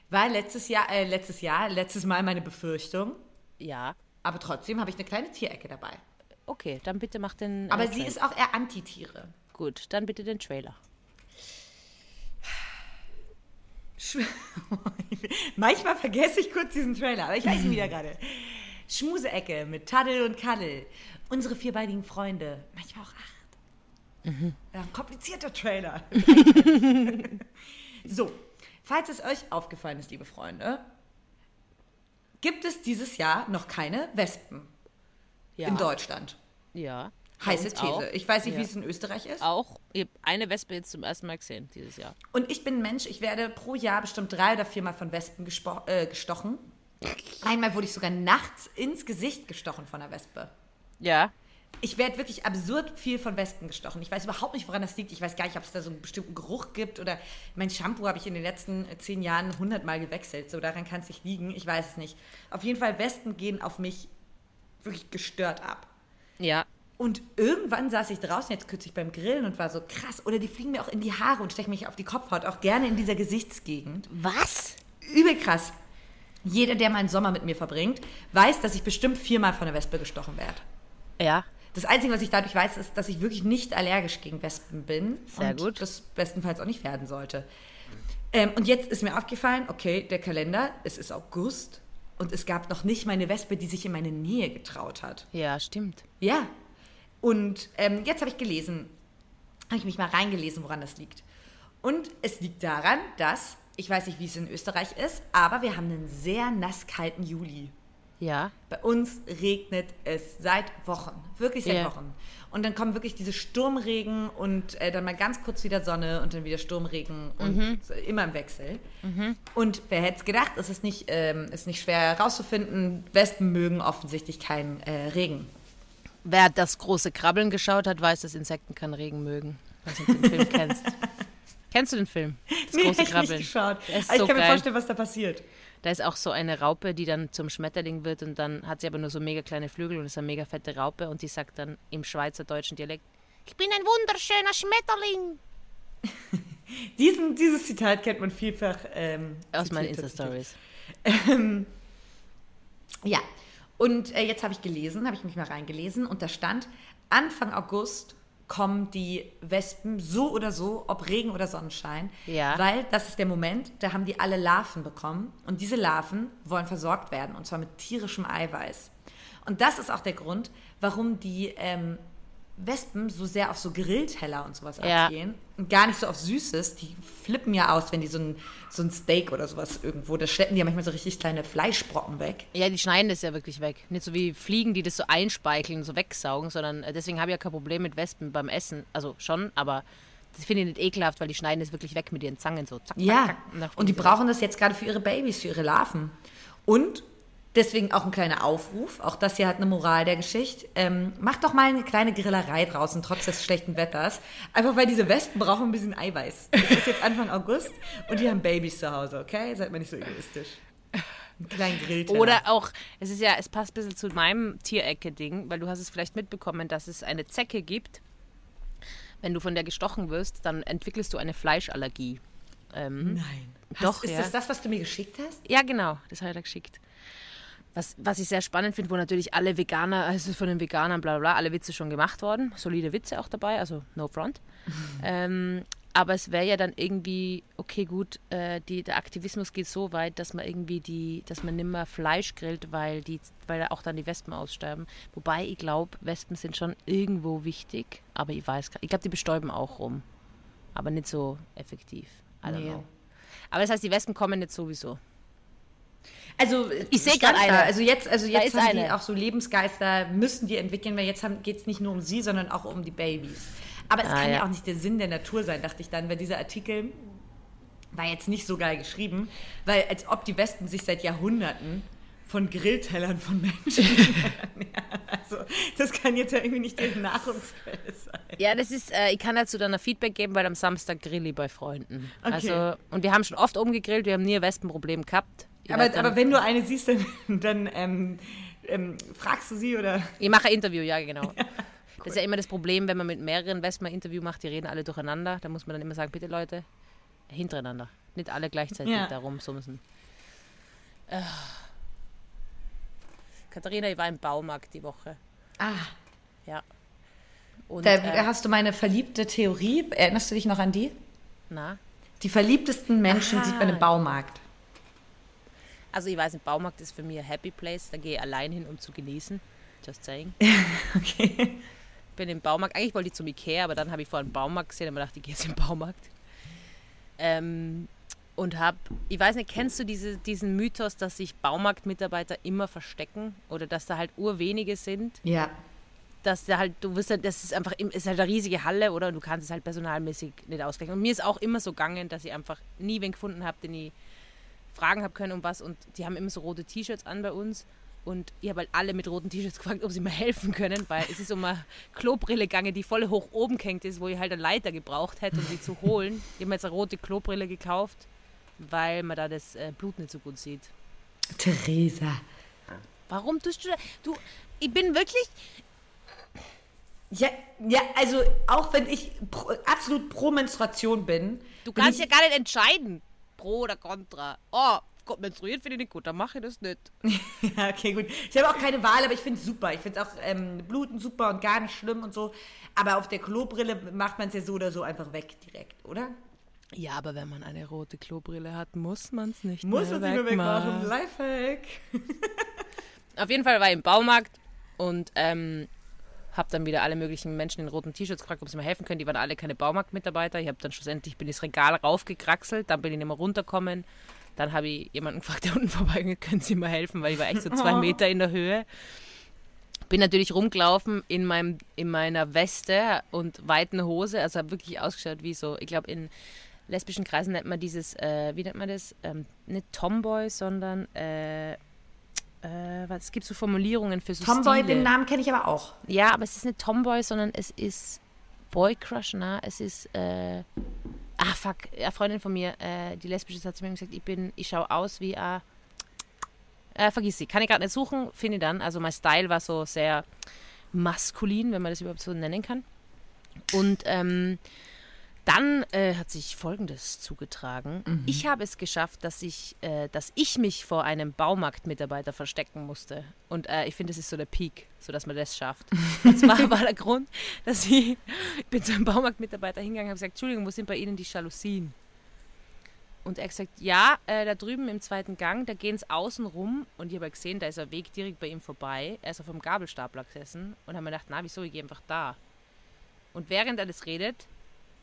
War letztes Jahr, äh, letztes Jahr, letztes Mal meine Befürchtung. Ja. Aber trotzdem habe ich eine kleine Tierecke dabei. Okay, dann bitte mach den. Aber äh, sie ist auch eher Anti-Tiere. Gut, dann bitte den Trailer. Manchmal vergesse ich kurz diesen Trailer, aber ich weiß ihn wieder gerade. Schmuseecke mit Taddel und Kaddel. Unsere vierbeinigen Freunde. Manchmal auch acht. Ja, ein komplizierter Trailer. so, falls es euch aufgefallen ist, liebe Freunde, gibt es dieses Jahr noch keine Wespen Ja. in Deutschland. Ja. Heiße These. Auch. Ich weiß nicht, Ja. wie es in Österreich ist. Auch. Eine Wespe jetzt zum ersten Mal gesehen dieses Jahr. Und ich bin ein Mensch, ich werde pro Jahr bestimmt drei oder viermal von Wespen äh, gestochen. Einmal wurde ich sogar nachts ins Gesicht gestochen von einer Wespe. Ja. ich werde wirklich absurd viel von Wespen gestochen. Ich weiß überhaupt nicht, woran das liegt. Ich weiß gar nicht, ob es da so einen bestimmten Geruch gibt oder mein Shampoo habe ich in den letzten zehn Jahren hundertmal gewechselt. So daran kann es nicht liegen. Ich weiß es nicht. Auf jeden Fall, Wespen gehen auf mich wirklich gestört ab. Ja. Und irgendwann saß ich draußen, jetzt kürzlich beim Grillen und war so krass. Oder die fliegen mir auch in die Haare und stechen mich auf die Kopfhaut, auch gerne in dieser Gesichtsgegend. Was? Übel krass. Jeder, der meinen Sommer mit mir verbringt, weiß, dass ich bestimmt viermal von einer Wespe gestochen werde. Ja. Das Einzige, was ich dadurch weiß, ist, dass ich wirklich nicht allergisch gegen Wespen bin. Sehr und gut. das bestenfalls auch nicht werden sollte. Ähm, und jetzt ist mir aufgefallen, okay, der Kalender, es ist August und es gab noch nicht meine Wespe, die sich in meine Nähe getraut hat. Ja, stimmt. Ja. Und ähm, jetzt habe ich gelesen, habe ich mich mal reingelesen, woran das liegt. Und es liegt daran, dass, ich weiß nicht, wie es in Österreich ist, aber wir haben einen sehr nasskalten Juli. Ja. Bei uns regnet es seit Wochen, wirklich seit Ja. Wochen. Und dann kommen wirklich diese Sturmregen und äh, dann mal ganz kurz wieder Sonne und dann wieder Sturmregen und so, immer im Wechsel. Und wer hätte es gedacht, es ist nicht, ähm, ist nicht schwer herauszufinden, Wespen mögen offensichtlich keinen äh, Regen. Wer das große Krabbeln geschaut hat, weiß, dass Insekten keinen Regen mögen. Ob du den Film kennst. Kennst du den Film? Das Nee, große ich Krabbeln. nicht geschaut. Aber ich so kann mir geil. vorstellen, was da passiert. Da ist auch so eine Raupe, die dann zum Schmetterling wird und dann hat sie aber nur so mega kleine Flügel und ist eine mega fette Raupe und die sagt dann im schweizerdeutschen Dialekt, ich bin ein wunderschöner Schmetterling. Diesen, dieses Zitat kennt man vielfach. Ähm, Aus meinen. Insta-Stories. Ja, und äh, jetzt habe ich gelesen, habe ich mich mal reingelesen und da stand, Anfang August kommen die Wespen so oder so, ob Regen oder Sonnenschein, Ja. weil das ist der Moment, da haben die alle Larven bekommen und diese Larven wollen versorgt werden und zwar mit tierischem Eiweiß. Und das ist auch der Grund, warum die ähm, Wespen so sehr auf so Grillteller und sowas Ja. abgehen und gar nicht so auf Süßes. Die flippen ja aus, wenn die so ein, so ein Steak oder sowas irgendwo, da schleppen die ja manchmal so richtig kleine Fleischbrocken weg. Ja, die schneiden das ja wirklich weg. Nicht so wie Fliegen, die das so einspeicheln, so wegsaugen, sondern äh, deswegen habe ich ja kein Problem mit Wespen beim Essen. Also schon, aber das finde ich nicht ekelhaft, weil die schneiden das wirklich weg mit ihren Zangen so. Zack, Ja, zack. dann und die brauchen das jetzt gerade für ihre Babys, für ihre Larven. Und deswegen auch ein kleiner Aufruf, auch das hier hat eine Moral der Geschichte. Ähm, macht doch mal eine kleine Grillerei draußen, trotz des schlechten Wetters. Einfach weil diese Wespen brauchen ein bisschen Eiweiß. Es ist jetzt Anfang August und die haben Babys zu Hause, okay? Seid mal nicht so egoistisch. Einen kleinen Grillteller. Oder auch, es ist ja, es passt ein bisschen zu meinem Tierecke-Ding, weil du hast es vielleicht mitbekommen, dass es eine Zecke gibt. Wenn du von der gestochen wirst, dann entwickelst du eine Fleischallergie. Ähm, Nein. Doch, Hast, ist ja. das das, was du mir geschickt hast? Ja, genau, das hat er geschickt. Was, was ich sehr spannend finde, wo natürlich alle Veganer, also von den Veganern, bla bla, bla, alle Witze schon gemacht worden. Solide Witze auch dabei, also no front. ähm, aber es wäre ja dann irgendwie, okay, gut, äh, die, der Aktivismus geht so weit, dass man irgendwie die, dass man nimmer Fleisch grillt, weil die, weil auch dann die Wespen aussterben. Wobei ich glaube, Wespen sind schon irgendwo wichtig, aber ich weiß gar- ich glaube, die bestäuben auch rum. Aber nicht so effektiv. I don't Nee. know. Aber das heißt, die Wespen kommen nicht sowieso. Also Ich seh stand grad da. eine. Also jetzt, also jetzt haben die eine. auch so Lebensgeister, müssen die entwickeln, weil jetzt geht es nicht nur um sie, sondern auch um die Babys. Aber es Ah, kann ja. ja. auch nicht der Sinn der Natur sein, dachte ich dann, weil dieser Artikel war jetzt nicht so geil geschrieben, weil als ob die Wespen sich seit Jahrhunderten von Grilltellern von Menschen ernähren. Also das kann jetzt ja irgendwie nicht deren Nahrungsquelle sein. Ja, das ist, äh, ich kann dazu dann ein Feedback geben, weil am Samstag grill ich bei Freunden. Okay. Also, und wir haben schon oft umgegrillt, wir haben nie ein Wespenproblem gehabt. Aber, aber wenn du eine siehst, dann, dann ähm, ähm, fragst du sie oder... ich mache ein Interview, ja, genau. Das ist ja immer das Problem, wenn man mit mehreren Wespen ein Interview macht, die reden alle durcheinander. Da muss man dann immer sagen, bitte Leute, hintereinander. Nicht alle gleichzeitig Ja. darum sumsen. Äh. Katharina, ich war im Baumarkt die Woche. Ah, Ja. Und, da äh, hast du meine verliebte Theorie. Erinnerst du dich noch an die? na? Die verliebtesten Menschen Aha. sieht man im Baumarkt. Also ich weiß, ein Baumarkt ist für mich ein Happy Place. Da gehe ich allein hin, um zu genießen. Just saying. Okay. Bin im Baumarkt. Eigentlich wollte ich zum Ikea, aber dann habe ich vor einen Baumarkt gesehen und mir gedacht, ich gehe jetzt im Baumarkt. Ähm, und habe, ich weiß nicht, kennst du diese, diesen Mythos, dass sich Baumarktmitarbeiter immer verstecken oder dass da halt urwenige sind? Ja. Dass da halt, du wirst halt, das ist einfach, ist halt eine riesige Halle oder und du kannst es halt personalmäßig nicht ausgleichen. Und mir ist auch immer so gegangen, dass ich einfach nie wen gefunden habe, den ich fragen habe können um was und die haben immer so rote T-Shirts an bei uns Und ich habe halt alle mit roten T-Shirts gefragt, ob sie mir helfen können, weil es ist um eine Klobrille gegangen, die voll hoch oben gehängt ist, wo ich halt eine Leiter gebraucht hätte, um sie zu holen. Ich habe mir jetzt eine rote Klobrille gekauft, weil man da das äh, Blut nicht so gut sieht. Theresa. Warum tust du das? Du, ich bin wirklich, Ja, ja, also auch wenn ich pro, absolut pro Menstruation bin. du kannst ich, ja gar nicht entscheiden, pro oder contra. Oh, Gott, menstruiert finde ich nicht gut, dann mache ich das nicht. Ja, okay, gut. Ich habe auch keine Wahl, aber ich finde es super. Ich finde es auch ähm, Bluten super und gar nicht schlimm und so. Aber auf der Klobrille macht man es ja so oder so einfach weg direkt, oder? Ja, aber wenn man eine rote Klobrille hat, muss man es nicht Muss mehr man sie nur wegmachen. wegmachen. Lifehack. Auf jeden Fall war ich im Baumarkt und ähm, habe dann wieder alle möglichen Menschen in roten T-Shirts gefragt, ob sie mir helfen können. Die waren alle keine Baumarktmitarbeiter. Ich habe dann schlussendlich bin ins Regal raufgekraxelt, dann bin ich nicht mehr runtergekommen. Dann habe ich jemanden gefragt, der unten vorbeigeht, können Sie mir helfen, weil ich war echt so zwei Meter in der Höhe. Bin natürlich rumgelaufen in, meinem, in meiner Weste und weiten Hose, also habe wirklich ausgeschaut wie so, ich glaube in lesbischen Kreisen nennt man dieses, äh, wie nennt man das? Ähm, nicht Tomboy, sondern äh, äh, was, es gibt so Formulierungen für so Tomboy, Stile. den Namen kenne ich aber auch. Ja, aber es ist nicht Tomboy, sondern es ist Boy Crush, na, es ist äh, ah fuck, eine Freundin von mir, äh, die lesbisch ist, hat zu mir gesagt, ich bin, ich schaue aus wie a äh, vergiss sie, kann ich gerade nicht suchen, finde ich dann. Also mein Style war so sehr maskulin, wenn man das überhaupt so nennen kann. Und ähm, dann äh, hat sich Folgendes zugetragen. Ich habe es geschafft, dass ich, äh, dass ich mich vor einem Baumarktmitarbeiter verstecken musste. Und äh, ich finde, das ist so der Peak, so dass man das schafft. Und zwar war der Grund, dass ich, ich bin zu einem Baumarktmitarbeiter hingegangen und habe gesagt, Entschuldigung, wo sind bei Ihnen die Jalousien? Und er hat gesagt, ja, äh, da drüben im zweiten Gang, da gehen es außen rum. Und ich habe gesehen, da ist ein Weg direkt bei ihm vorbei. Er ist auf einem Gabelstapler gesessen und habe mir gedacht, na, wieso, ich gehe einfach da. Und während er das redet,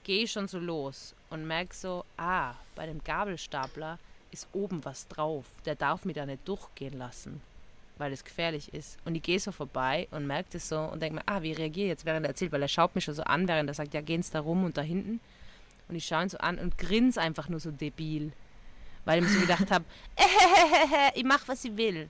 gehe ich schon so los und merke so, ah, bei dem Gabelstapler ist oben was drauf. Der darf mich da nicht durchgehen lassen, weil es gefährlich ist. Und ich gehe so vorbei und merke das so und denke mir, ah, wie reagiere ich jetzt, während er erzählt, weil er schaut mich schon so an, während er sagt, ja, gehen's da rum und da hinten. Und ich schaue ihn so an und grinse einfach nur so debil. Weil ich mir so gedacht habe, ich mach, was ich will.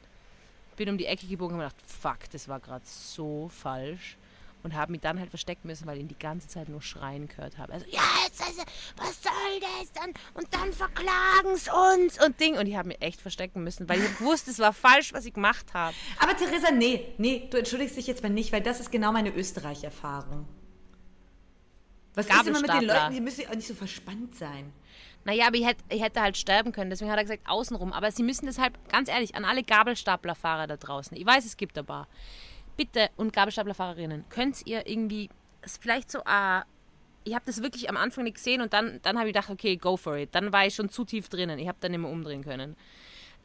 Bin um die Ecke gebogen und habe gedacht, fuck, das war gerade so falsch. Und habe mich dann halt verstecken müssen, weil ich ihn die ganze Zeit nur schreien gehört habe. Also, ja, jetzt, also, was soll das dann? Und dann verklagen sie uns und Ding. Und ich habe mich echt verstecken müssen, weil ich wusste, es war falsch, was ich gemacht habe. Aber Theresa, nee, nee, du entschuldigst dich jetzt mal nicht, weil das ist genau meine Österreich-Erfahrung. Was ist immer mit den. Leuten, die müssen ja auch nicht so verspannt sein. Naja, aber ich hätte, ich hätte halt sterben können. Deswegen hat er gesagt, außenrum. Aber Sie müssen deshalb, ganz ehrlich, an alle Gabelstaplerfahrer da draußen. Ich weiß, es gibt ein paar. Bitte, und Gabelstaplerfahrerinnen, könnt ihr irgendwie, vielleicht so, ah, ich habe das wirklich am Anfang nicht gesehen und dann, dann habe ich gedacht, okay, go for it. Dann war ich schon zu tief drinnen. Ich habe dann mehr umdrehen können.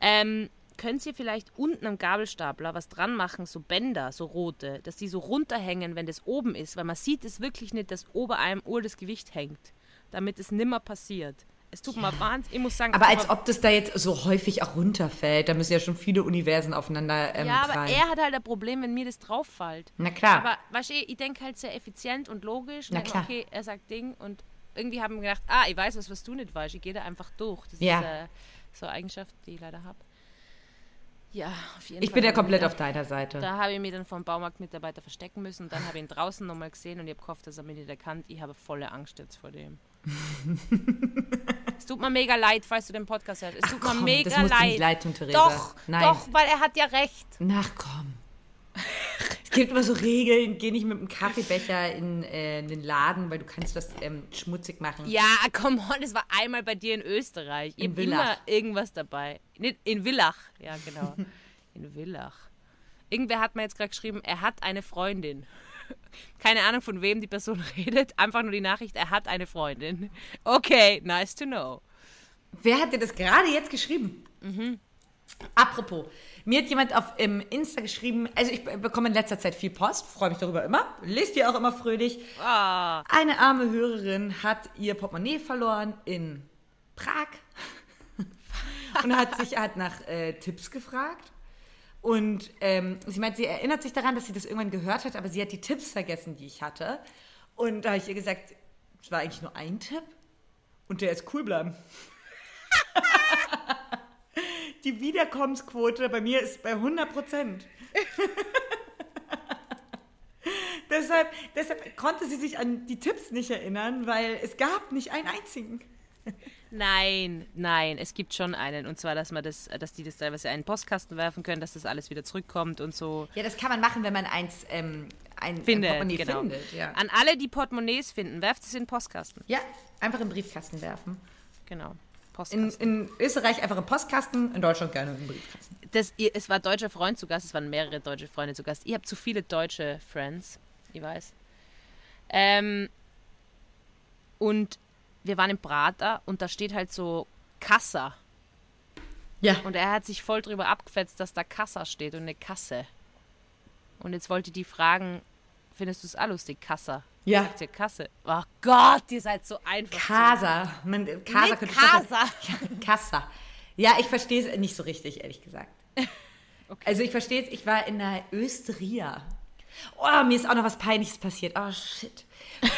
Ähm, könnt ihr vielleicht unten am Gabelstapler was dran machen, so Bänder, so rote, dass die so runterhängen, wenn das oben ist, weil man sieht es wirklich nicht, dass ober einem Uhr das Gewicht hängt, damit es nimmer passiert. Es tut mir wahnsinnig, ich muss sagen, Aber als ob das da jetzt so häufig auch runterfällt. Da müssen ja schon viele Universen aufeinander ähm, Ja, aber prallen. er hat halt ein Problem, wenn mir das drauf fällt. Na klar. Aber weißt du, ich denke halt sehr effizient und logisch. Und Na denk, klar. Okay, er sagt Ding und irgendwie haben wir gedacht, ah, ich weiß was, was du nicht weißt. Ich gehe da einfach durch. Das Ja. ist äh, so eine Eigenschaft, die ich leider habe. Ja, auf jeden ich Fall. bin ja komplett auf deiner Seite. Da habe ich mich dann vom Baumarktmitarbeiter verstecken müssen und dann habe ich ihn draußen nochmal gesehen und ich habe gehofft, dass er mich nicht erkannt. Ich habe volle Angst jetzt vor dem. es tut mir mega leid, falls du den Podcast hörst. Es Ach tut komm, mir mega das musst du leid. nicht leid tun, Theresa. Doch, Nein. doch, weil er hat ja recht. Ach komm. Es gibt immer so Regeln, geh nicht mit einem Kaffeebecher in äh, den Laden, weil du kannst das ähm, schmutzig machen. Ja, komm on, das war einmal bei dir in Österreich. Ich In Villach. immer irgendwas dabei. Nicht in Villach, ja genau. in Villach. Irgendwer hat mir jetzt gerade geschrieben, er hat eine Freundin. Keine Ahnung, von wem die Person redet. Einfach nur die Nachricht, er hat eine Freundin. Okay, nice to know. Wer hat dir das gerade jetzt geschrieben? Mhm. Apropos, mir hat jemand auf ähm, Insta geschrieben, also ich be- bekomme in letzter Zeit viel Post, freue mich darüber immer, lest die auch immer fröhlich. Ah, Eine arme Hörerin hat ihr Portemonnaie verloren in Prag und hat sich hat nach äh, Tipps gefragt. Und ähm, sie meint, sie erinnert sich daran, dass sie das irgendwann gehört hat, aber sie hat die Tipps vergessen, die ich hatte. Und da habe ich ihr gesagt, es war eigentlich nur ein Tipp und der ist cool bleiben. die Wiederkommensquote bei mir ist bei 100 Prozent. deshalb, deshalb konnte sie sich an die Tipps nicht erinnern, weil es gab nicht einen einzigen. Nein, nein, es gibt schon einen. Und zwar, dass man das, dass die das teilweise in einen Postkasten werfen können, dass das alles wieder zurückkommt und so. Ja, das kann man machen, wenn man eins ähm, ein, Findet, ein Portemonnaie genau. findet. Ja. An alle, die Portemonnaies finden, werft es in den Postkasten. ja, einfach im Briefkasten werfen. Genau. In, in Österreich einfach im Postkasten, in Deutschland gerne im Briefkasten. Das, ihr, es war ein deutscher Freund zu Gast, es waren mehrere deutsche Freunde zu Gast. Ihr habt zu viele deutsche Friends, ich weiß. Ähm, und wir waren im Prater und da steht halt so Kassa. Ja. Und er hat sich voll drüber abgefetzt, dass da Kassa steht und eine Kasse. Und jetzt wollte die fragen, findest du es auch lustig, Kassa? Ja. Sagt sie, Kasse. Oh Gott, ihr seid so einfach. Casa. Man, Casa Nee. Ja, Kassa. Ja, ich verstehe es nicht so richtig, ehrlich gesagt. Also ich verstehe es, ich war in der Österia. Oh, mir ist auch noch was Peinliches passiert. Oh, shit.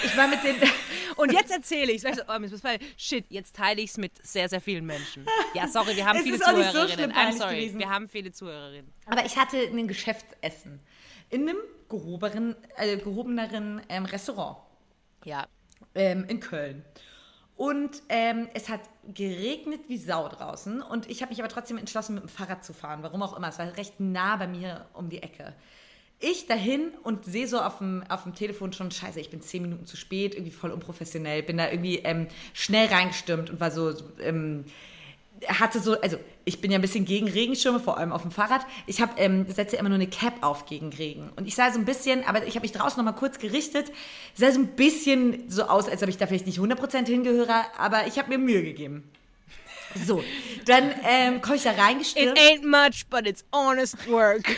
Ich war mit den... Und jetzt erzähle ich es. Oh, ist was peinlich. Shit, jetzt teile ich es mit sehr, sehr vielen Menschen. Ja, sorry, wir haben Es viele nicht so Zuhörerinnen. schlimm I'm sorry, gewesen. wir haben viele Zuhörerinnen. Aber ich hatte ein Geschäftsessen in einem gehobenen, äh, gehobeneren ähm, Restaurant Ja, ähm, in Köln. Und ähm, es hat geregnet wie Sau draußen. Und ich habe mich aber trotzdem entschlossen, mit dem Fahrrad zu fahren. Warum auch immer. Es war recht nah bei mir um die Ecke. Ich dahin und sehe so auf dem, auf dem Telefon schon, scheiße, ich bin zehn Minuten zu spät, irgendwie voll unprofessionell. Bin da irgendwie ähm, schnell reingestürmt und war so, ähm, hatte so, also ich bin ja ein bisschen gegen Regenschirme, vor allem auf dem Fahrrad. Ich habe ähm, setze immer nur eine Cap auf gegen Regen. Und ich sah so ein bisschen, aber ich habe mich draußen noch mal kurz gerichtet, sah so ein bisschen so aus, als ob ich da vielleicht nicht 100% hingehöre, aber ich habe mir Mühe gegeben. So, dann ähm, komme ich da It reingestürmt. ain't much, but it's honest work.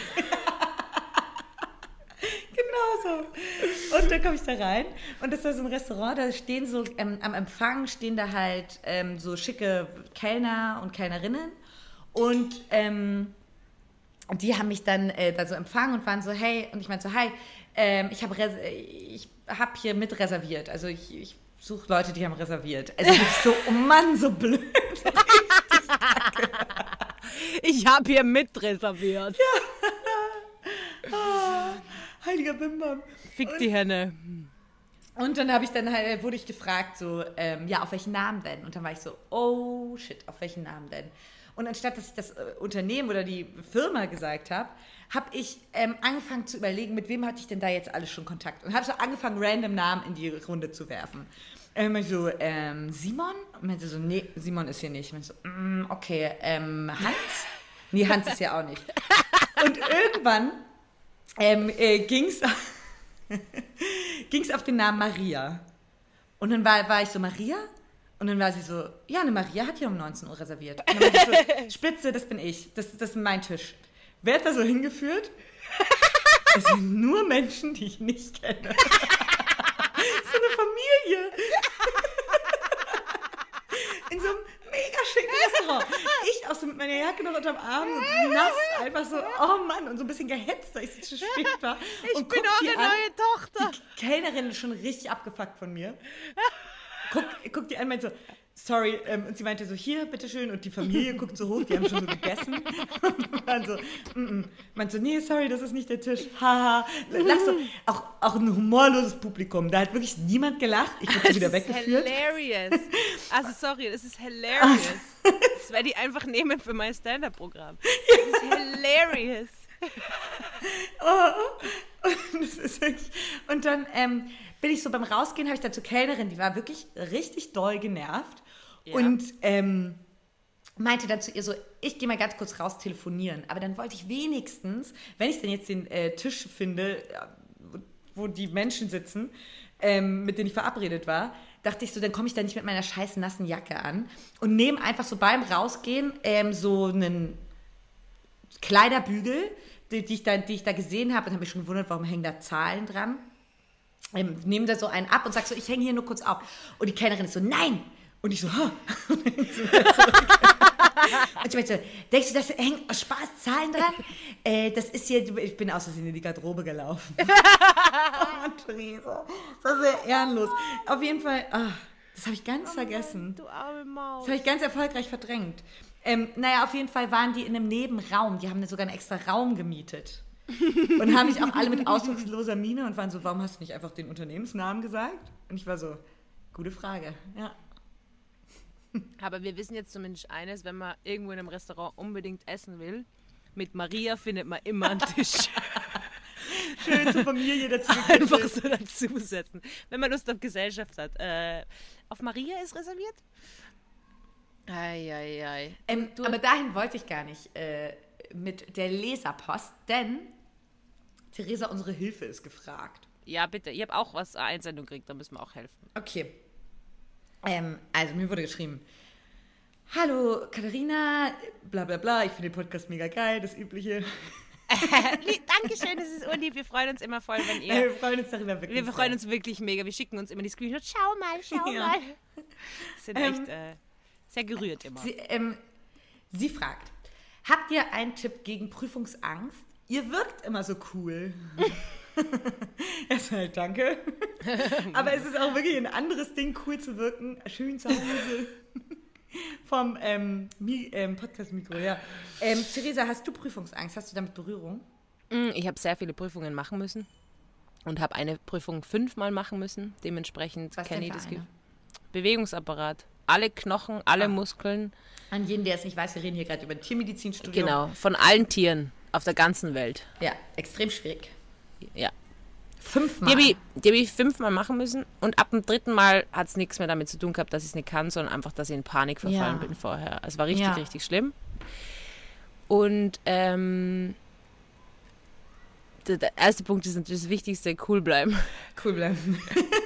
Genau so. Und dann komme ich da rein und das war so ein Restaurant, da stehen so, ähm, am Empfang stehen da halt ähm, so schicke Kellner und Kellnerinnen und ähm, die haben mich dann äh, da so empfangen und waren so, hey, und ich meinte so, hi, ähm, ich habe ich hab hier mit reserviert, also ich, ich suche Leute, die haben reserviert. Also ich so, oh Mann, so blöd. Ich habe hier mitreserviert. Heiliger Bimbam. Fick die Henne. Und dann habe ich dann halt, wurde ich gefragt, so, ähm, ja, auf welchen Namen denn? Und dann war ich so, oh shit, auf welchen Namen denn? Und anstatt dass ich das äh, Unternehmen oder die Firma gesagt habe, habe ich ähm, angefangen zu überlegen, mit wem hatte ich denn da jetzt alles schon Kontakt? Und habe so angefangen, random Namen in die Runde zu werfen. Ähm, ich so, ähm, Simon? Und meinte so, nee, Simon ist hier nicht. Ich meinte so, mm, okay, ähm, Hans? Nee, Hans ist ja auch nicht. Und irgendwann ähm, äh, ging es auf den Namen Maria. Und dann war, war ich so, Maria? Und dann war sie so, ja, eine Maria hat hier um 19 Uhr reserviert. Und dann war ich so, Spitze, das bin ich. Das, das ist mein Tisch. Wer hat da so hingeführt? Es sind nur Menschen, die ich nicht kenne. so eine Familie. In so einem mega schicken Restaurant. Auch so mit meiner Jacke noch unterm Arm, und nass, einfach so, oh Mann, und so ein bisschen gehetzt, weil ich so zu spät war. Ich und bin auch eine an. neue Tochter. Die Kellnerin ist schon richtig abgefuckt von mir. Guck, guck die an, meint so, sorry, ähm, und sie meinte so, hier, bitteschön, und die Familie guckt so hoch, die haben schon so gegessen. Und waren so, mm -mm. so, nee, sorry, das ist nicht der Tisch, haha. Lach so, auch, auch ein humorloses Publikum, da hat wirklich niemand gelacht, ich wurde wieder Das ist weggeführt. hilarious. Also sorry, das ist hilarious. Das werde ich einfach nehmen für mein Stand-Up-Programm. Das ist hilarious. Und, das ist wirklich, und dann ähm, bin ich so beim Rausgehen, habe ich dann zur Kellnerin, die war wirklich richtig doll genervt. Und ähm, meinte dann zu ihr so, ich gehe mal ganz kurz raus telefonieren. Aber dann wollte ich wenigstens, wenn ich denn jetzt den äh, Tisch finde, wo- die Menschen sitzen, ähm, mit denen ich verabredet war, dachte ich so, dann komme ich da nicht mit meiner scheiß nassen Jacke an und nehme einfach so beim Rausgehen ähm, so einen Kleiderbügel, die, die, ich, da, die ich da gesehen habe und habe mich schon gewundert, warum hängen da Zahlen dran. Ähm, nehme da so einen ab und sag so, ich hänge hier nur kurz auf. Und die Kellnerin ist so, nein! Und ich so, ha! Und ich meinte so, denkst du, da hängen aus Spaß Zahlen dran? Äh, das ist hier, ich bin aus Versehen in die Garderobe gelaufen. oh Theresa, das war sehr ehrenlos. Auf jeden Fall, ah, das habe ich ganz vergessen. Du arme Maus. Das habe ich ganz erfolgreich verdrängt. Ähm, naja, auf jeden Fall waren die in einem Nebenraum. Die haben sogar einen extra Raum gemietet. Und haben mich auch alle mit ausdrucksloser Miene und waren so, warum hast du nicht einfach den Unternehmensnamen gesagt? Und ich war so, gute Frage. Ja. Aber wir wissen jetzt zumindest eines, wenn man irgendwo in einem Restaurant unbedingt essen will, mit Maria findet man immer einen Tisch. Schön zur Familie dazu. Einfach so dazusetzen. Wenn man Lust auf Gesellschaft hat. Äh, auf Maria ist reserviert? Eieiei. Ei, ei. ähm, aber dahin wollte ich gar nicht äh, mit der Leserpost, denn Theresa, unsere Hilfe ist gefragt. Ja, bitte. Ich habe auch was Einsendung gekriegt, da müssen wir auch helfen. Okay. Ähm, also, mir wurde geschrieben. Hallo Katharina, bla bla bla, ich finde den Podcast mega geil, das übliche. Dankeschön, das ist unlieb. Wir freuen uns immer voll, wenn ihr. Wir freuen uns darüber wirklich. Wir freuen uns wirklich mega. Wir schicken uns immer die Screenshots. Schau mal, schau Ja. mal. Sind Ähm, echt äh, sehr gerührt immer. Sie, ähm, sie fragt: Habt ihr einen Tipp gegen Prüfungsangst? Ihr wirkt immer so cool. Erstmal danke. Aber es ist auch wirklich ein anderes Ding, cool zu wirken. Schön zu Hause. Vom ähm, ähm, Podcast-Mikro, ja. Ähm, Theresa, hast du Prüfungsangst? Hast du damit Berührung? Mm, Ich habe sehr viele Prüfungen machen müssen und habe eine Prüfung fünfmal machen müssen. Dementsprechend kenne ich das eine? Ge- Bewegungsapparat. Alle Knochen, alle Ah. Muskeln. An jeden, der es nicht weiß, wir reden hier gerade über ein Tiermedizinstudium. Genau, von allen Tieren auf der ganzen Welt. Ja, extrem schwierig. Ja. Fünfmal. Die habe ich, hab fünfmal machen müssen und ab dem dritten Mal hat es nichts mehr damit zu tun gehabt, dass ich es nicht kann, sondern einfach, dass ich in Panik verfallen Ja. bin vorher. Es war richtig, Ja. richtig schlimm. Und ähm, der, der erste Punkt ist natürlich das Wichtigste, cool bleiben. Cool bleiben.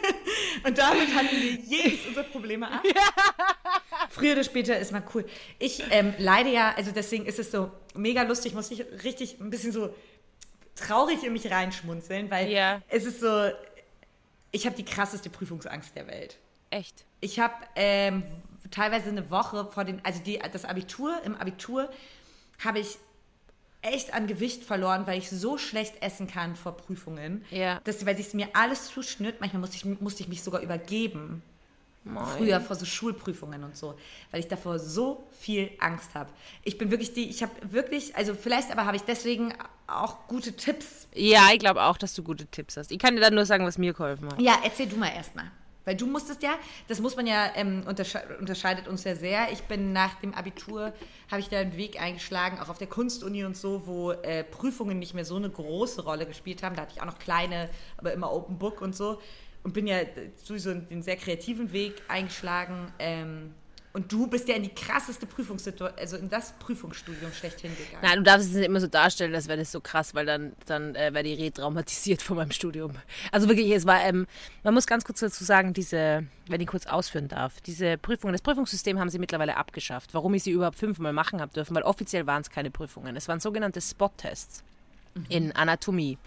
Und damit hatten wir jedes unserer Probleme ab. Früher oder später ist mal cool. Ich ähm, leide ja, also deswegen ist es so mega lustig, muss ich richtig ein bisschen so traurig in mich reinschmunzeln, weil Ja. es ist so, ich habe die krasseste Prüfungsangst der Welt. Echt. Ich habe ähm, teilweise eine Woche vor den, also die, das Abitur, im Abitur habe ich echt an Gewicht verloren, weil ich so schlecht essen kann vor Prüfungen, Ja. dass, weil sich mir alles zuschnürt. Manchmal musste ich, musste ich mich sogar übergeben. Moin. Früher vor so Schulprüfungen und so, weil ich davor so viel Angst habe. Ich bin wirklich die, ich habe wirklich, also vielleicht aber habe ich deswegen auch gute Tipps. Ja, ich glaube auch, dass du gute Tipps hast. Ich kann dir dann nur sagen, was mir geholfen hat. Ja, erzähl du mal erstmal. Weil du musstest ja, das muss man ja, ähm, untersche unterscheidet uns ja sehr. Ich bin nach dem Abitur, habe ich da einen Weg eingeschlagen, auch auf der Kunstuni und so, wo äh, Prüfungen nicht mehr so eine große Rolle gespielt haben. Da hatte ich auch noch kleine, aber immer Open Book und so. Und bin ja sowieso den sehr kreativen Weg eingeschlagen. Ähm, und du bist ja in die krasseste Prüfungssituation, also in das Prüfungsstudium schlechthin gegangen. Nein, du darfst es nicht immer so darstellen, als wäre das so krass, weil dann, dann äh, wäre die retraumatisiert von meinem Studium. Also wirklich, es war, ähm, man muss ganz kurz dazu sagen, diese, wenn ich kurz ausführen darf, diese Prüfungen, das Prüfungssystem haben sie mittlerweile abgeschafft. Warum ich sie überhaupt fünfmal machen habe dürfen, weil offiziell waren es keine Prüfungen. Es waren sogenannte Spot-Tests in Anatomie.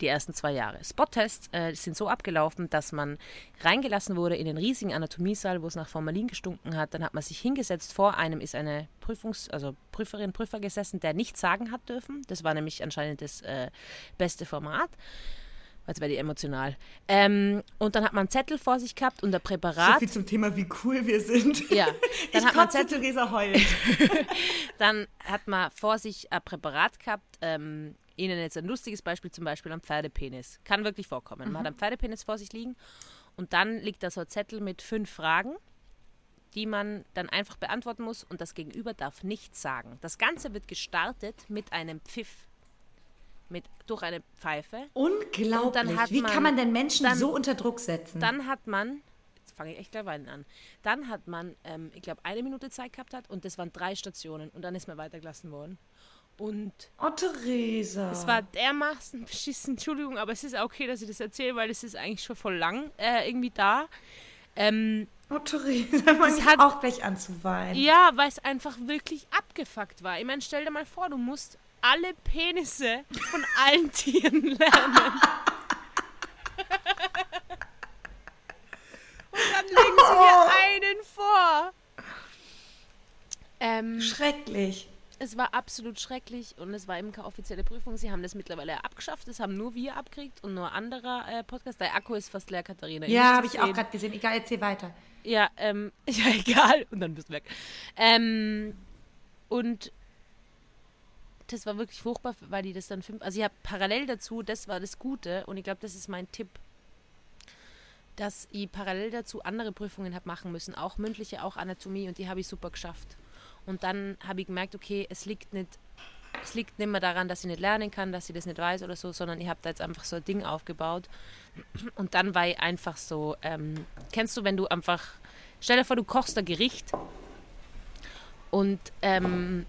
Die ersten zwei Jahre. Spot-Tests äh, sind so abgelaufen, dass man reingelassen wurde in den riesigen Anatomiesaal, wo es nach Formalin gestunken hat. Dann hat man sich hingesetzt. Vor einem ist eine Prüfungs-, also Prüferin, Prüfer gesessen, der nichts sagen hat dürfen. Das war nämlich anscheinend das äh, beste Format. Jetzt werde ich emotional. Ähm, und dann hat man einen Zettel vor sich gehabt und ein so Präparat. viel zum Thema, wie cool wir sind. Ja, dann ich hat man Zettel Theresa heult. dann hat man vor sich ein Präparat gehabt. Ähm, Ihnen jetzt ein lustiges Beispiel, zum Beispiel am Pferdepenis. Kann wirklich vorkommen. Man hat einen Pferdepenis vor sich liegen und dann liegt da so ein Zettel mit fünf Fragen, die man dann einfach beantworten muss und das Gegenüber darf nichts sagen. Das Ganze wird gestartet mit einem Pfiff. Mit, durch eine Pfeife. Unglaublich. Und dann hat Wie man- kann man denn Menschen dann- so unter Druck setzen? Dann hat man, jetzt fange ich echt gleich weinen an, dann hat man, ähm, ich glaube, eine Minute Zeit gehabt hat und das waren drei Stationen und dann ist man weitergelassen worden. Und oh, Theresa. es war dermaßen beschissen, Entschuldigung, aber es ist auch okay, dass ich das erzähle, weil es ist eigentlich schon voll lang äh, irgendwie da. Ähm, Oh, Theresa, man hat auch gleich anzuweinen. ja, weil es einfach wirklich abgefuckt war. Ich meine, stell dir mal vor, du musst alle Penisse von allen Tieren lernen. Und dann legen sie dir einen vor. Ähm, Schrecklich. Es war absolut schrecklich und es war eben keine offizielle Prüfung. Sie haben das mittlerweile abgeschafft. Das haben nur wir abgekriegt und nur anderer äh, Podcast. Der Akku ist fast leer, Katharina. Ja, habe ich auch gerade gesehen. Egal, erzähl weiter. Ja, ähm, ja, egal. Und dann bist du weg. Ähm, Und das war wirklich furchtbar, weil die das dann fünf. Also ich habe parallel dazu, das war das Gute und ich glaube, das ist mein Tipp, dass ich parallel dazu andere Prüfungen habe machen müssen, auch mündliche, auch Anatomie und die habe ich super geschafft. Und dann habe ich gemerkt, okay, es liegt nicht, es liegt nicht mehr daran, dass ich nicht lernen kann, dass ich das nicht weiß oder so, sondern ich habe da jetzt einfach so ein Ding aufgebaut. Und dann war ich einfach so, ähm, kennst du, wenn du einfach, stell dir vor, du kochst ein Gericht und ähm,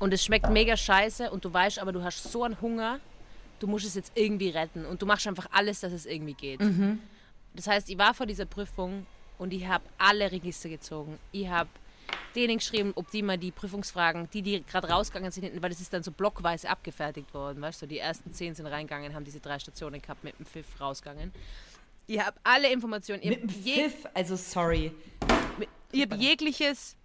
und es schmeckt mega scheiße und du weißt aber, du hast so einen Hunger, du musst es jetzt irgendwie retten und du machst einfach alles, dass es irgendwie geht. Mhm. Das heißt, ich war vor dieser Prüfung und ich habe alle Register gezogen. Ich habe denen geschrieben, ob die mal die Prüfungsfragen, die, die gerade rausgegangen sind, hinten, weil es ist dann so blockweise abgefertigt worden, weißt du, die ersten zehn sind reingegangen, haben diese drei Stationen gehabt, mit dem Pfiff rausgegangen. Ich habe alle Informationen. Mit dem Pfiff, also sorry. Ich habe jegliches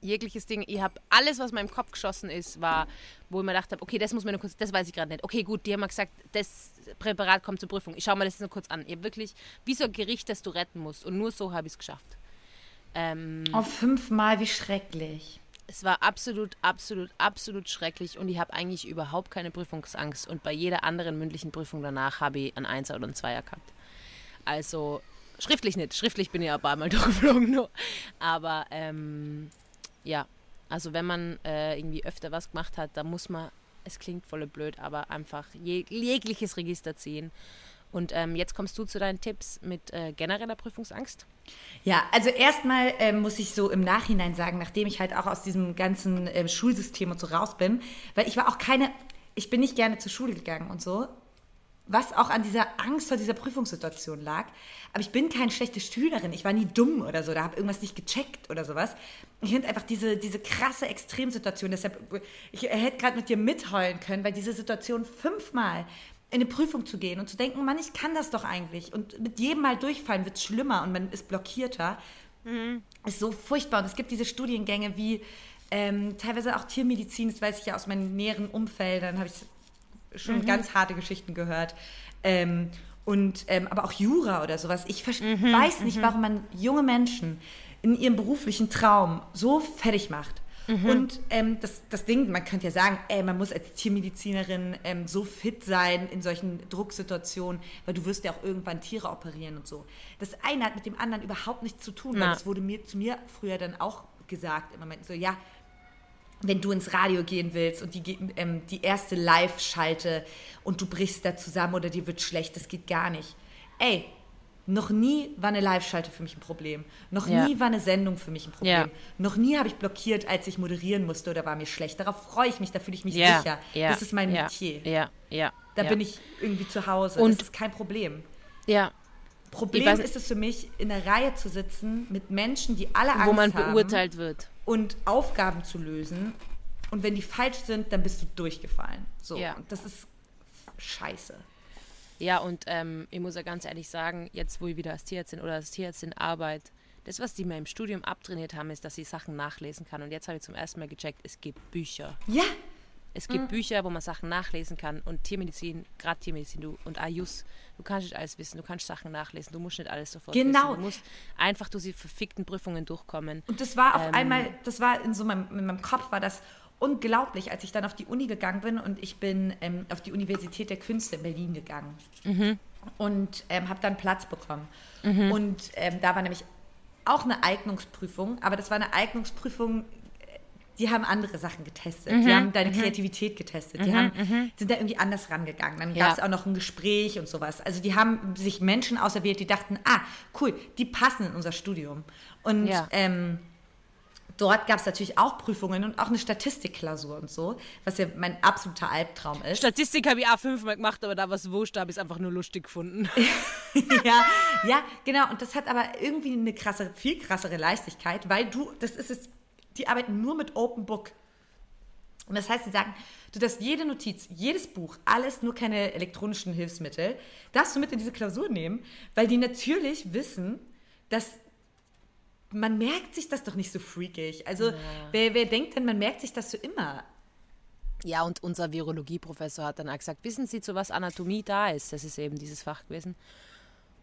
jegliches Ding. Ich habe alles, was mir im Kopf geschossen ist, war, wo ich mir gedacht habe, okay, das muss mir nur kurz, das weiß ich gerade nicht. Okay, gut, die haben mir gesagt, das Präparat kommt zur Prüfung. Ich schaue mir das nur kurz an. Ich habe wirklich, wie so ein Gericht, das du retten musst. Und nur so habe ich es geschafft. Ähm, oh, fünfmal, wie schrecklich. Es war absolut, absolut, absolut schrecklich und ich habe eigentlich überhaupt keine Prüfungsangst. Und bei jeder anderen mündlichen Prüfung danach habe ich einen Einser oder einen Zweier gehabt. Also schriftlich nicht. Schriftlich bin ich ein paar Mal durchgeflogen nur. Aber ähm, ja, also wenn man äh, irgendwie öfter was gemacht hat, dann muss man, es klingt voll blöd, aber einfach jeg jegliches Register ziehen. Und ähm, jetzt kommst du zu deinen Tipps mit äh, genereller Prüfungsangst. Ja, also erstmal äh, muss ich so im Nachhinein sagen, nachdem ich halt auch aus diesem ganzen äh, Schulsystem und so raus bin, weil ich war auch keine, ich bin nicht gerne zur Schule gegangen und so, was auch an dieser Angst vor dieser Prüfungssituation lag. Aber ich bin keine schlechte Schülerin. Ich war nie dumm oder so, da habe irgendwas nicht gecheckt oder sowas. Ich finde einfach diese, diese krasse Extremsituation. Deshalb, ich hätte gerade mit dir mitheulen können, weil diese Situation fünfmal in eine Prüfung zu gehen und zu denken, Mann, ich kann das doch eigentlich. Und mit jedem Mal durchfallen wird es schlimmer und man ist blockierter. Mhm. Ist so furchtbar. Und es gibt diese Studiengänge wie ähm, teilweise auch Tiermedizin, das weiß ich ja aus meinen näheren Umfeldern, habe ich schon mhm. ganz harte Geschichten gehört. Ähm, und ähm, aber auch Jura oder sowas. Ich mhm, weiß nicht, mhm. warum man junge Menschen in ihrem beruflichen Traum so fertig macht. Mhm. Und ähm, das, das Ding, man könnte ja sagen, ey, man muss als Tiermedizinerin ähm, so fit sein in solchen Drucksituationen, weil du wirst ja auch irgendwann Tiere operieren und so. Das eine hat mit dem anderen überhaupt nichts zu tun, weil das wurde mir zu mir früher dann auch gesagt im Moment so, ja, wenn du ins Radio gehen willst und die, ähm, die erste Live-Schalte und du brichst da zusammen oder dir wird schlecht, das geht gar nicht. Ey, noch nie war eine Live-Schalte für mich ein Problem. Noch ja. nie war eine Sendung für mich ein Problem. Ja. Noch nie habe ich blockiert, als ich moderieren musste oder war mir schlecht. Darauf freue ich mich, da fühle ich mich ja. sicher. Das ist mein Metier. Ja, ja. Da bin ich irgendwie zu Hause. Und das ist kein Problem. Ja. Problem ist es für mich, in der Reihe zu sitzen mit Menschen, die alle Angst haben. Wo man beurteilt wird und Aufgaben zu lösen. Und wenn die falsch sind, dann bist du durchgefallen. So, und das ist scheiße. Ja, und ähm, ich muss ja ganz ehrlich sagen, jetzt wo ich wieder als Tierärztin oder als Tierärztin arbeite, das, was die mir im Studium abtrainiert haben, ist, dass ich Sachen nachlesen kann. Und jetzt habe ich zum ersten Mal gecheckt, es gibt Bücher. Ja, es gibt mhm. Bücher, wo man Sachen nachlesen kann und Tiermedizin, gerade Tiermedizin, du und Ayus, du kannst nicht alles wissen, du kannst Sachen nachlesen, du musst nicht alles sofort genau. wissen. Du musst einfach durch die verfickten Prüfungen durchkommen. Und das war auf ähm, einmal, das war in so meinem, in meinem Kopf war das unglaublich, als ich dann auf die Uni gegangen bin und ich bin ähm, auf die Universität der Künste in Berlin gegangen mhm. und ähm, habe dann Platz bekommen. Mhm. Und ähm, da war nämlich auch eine Eignungsprüfung, aber das war eine Eignungsprüfung die haben andere Sachen getestet. Mhm, die haben deine mhm. Kreativität getestet. Die mhm, haben, mhm. sind da irgendwie anders rangegangen. Dann ja. gab es auch noch ein Gespräch und sowas. Also die haben sich Menschen auserwählt, die dachten, ah, cool, die passen in unser Studium. Und ja. ähm, dort gab es natürlich auch Prüfungen und auch eine Statistikklausur und so, was ja mein absoluter Albtraum ist. Statistik habe ich auch fünfmal gemacht, aber da was wurscht, habe ich es einfach nur lustig gefunden. ja, ja, genau. Und das hat aber irgendwie eine krasse, viel krassere Leichtigkeit, weil du, das ist es die arbeiten nur mit Open Book. Und das heißt, sie sagen, du darfst jede Notiz, jedes Buch, alles, nur keine elektronischen Hilfsmittel, darfst du mit in diese Klausur nehmen, weil die natürlich wissen, dass man merkt sich das doch nicht so freakig. Also ja. wer, wer denkt denn, man merkt sich das so immer? Ja, und unser Virologieprofessor hat dann auch gesagt, wissen Sie, zu was Anatomie da ist? Das ist eben dieses Fach gewesen,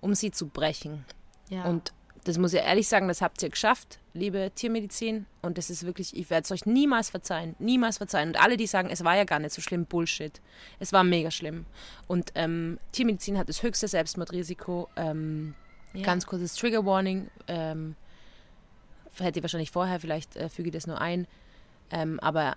um sie zu brechen. Ja. Und das muss ich ehrlich sagen, das habt ihr geschafft, liebe Tiermedizin. Und das ist wirklich, ich werde es euch niemals verzeihen. Niemals verzeihen. Und alle, die sagen, es war ja gar nicht so schlimm, Bullshit. Es war mega schlimm. Und ähm, Tiermedizin hat das höchste Selbstmordrisiko. Ähm, Ja. Ganz kurzes Trigger Warning. Ähm, hätte ich wahrscheinlich vorher, vielleicht äh, füge ich das nur ein. Ähm, aber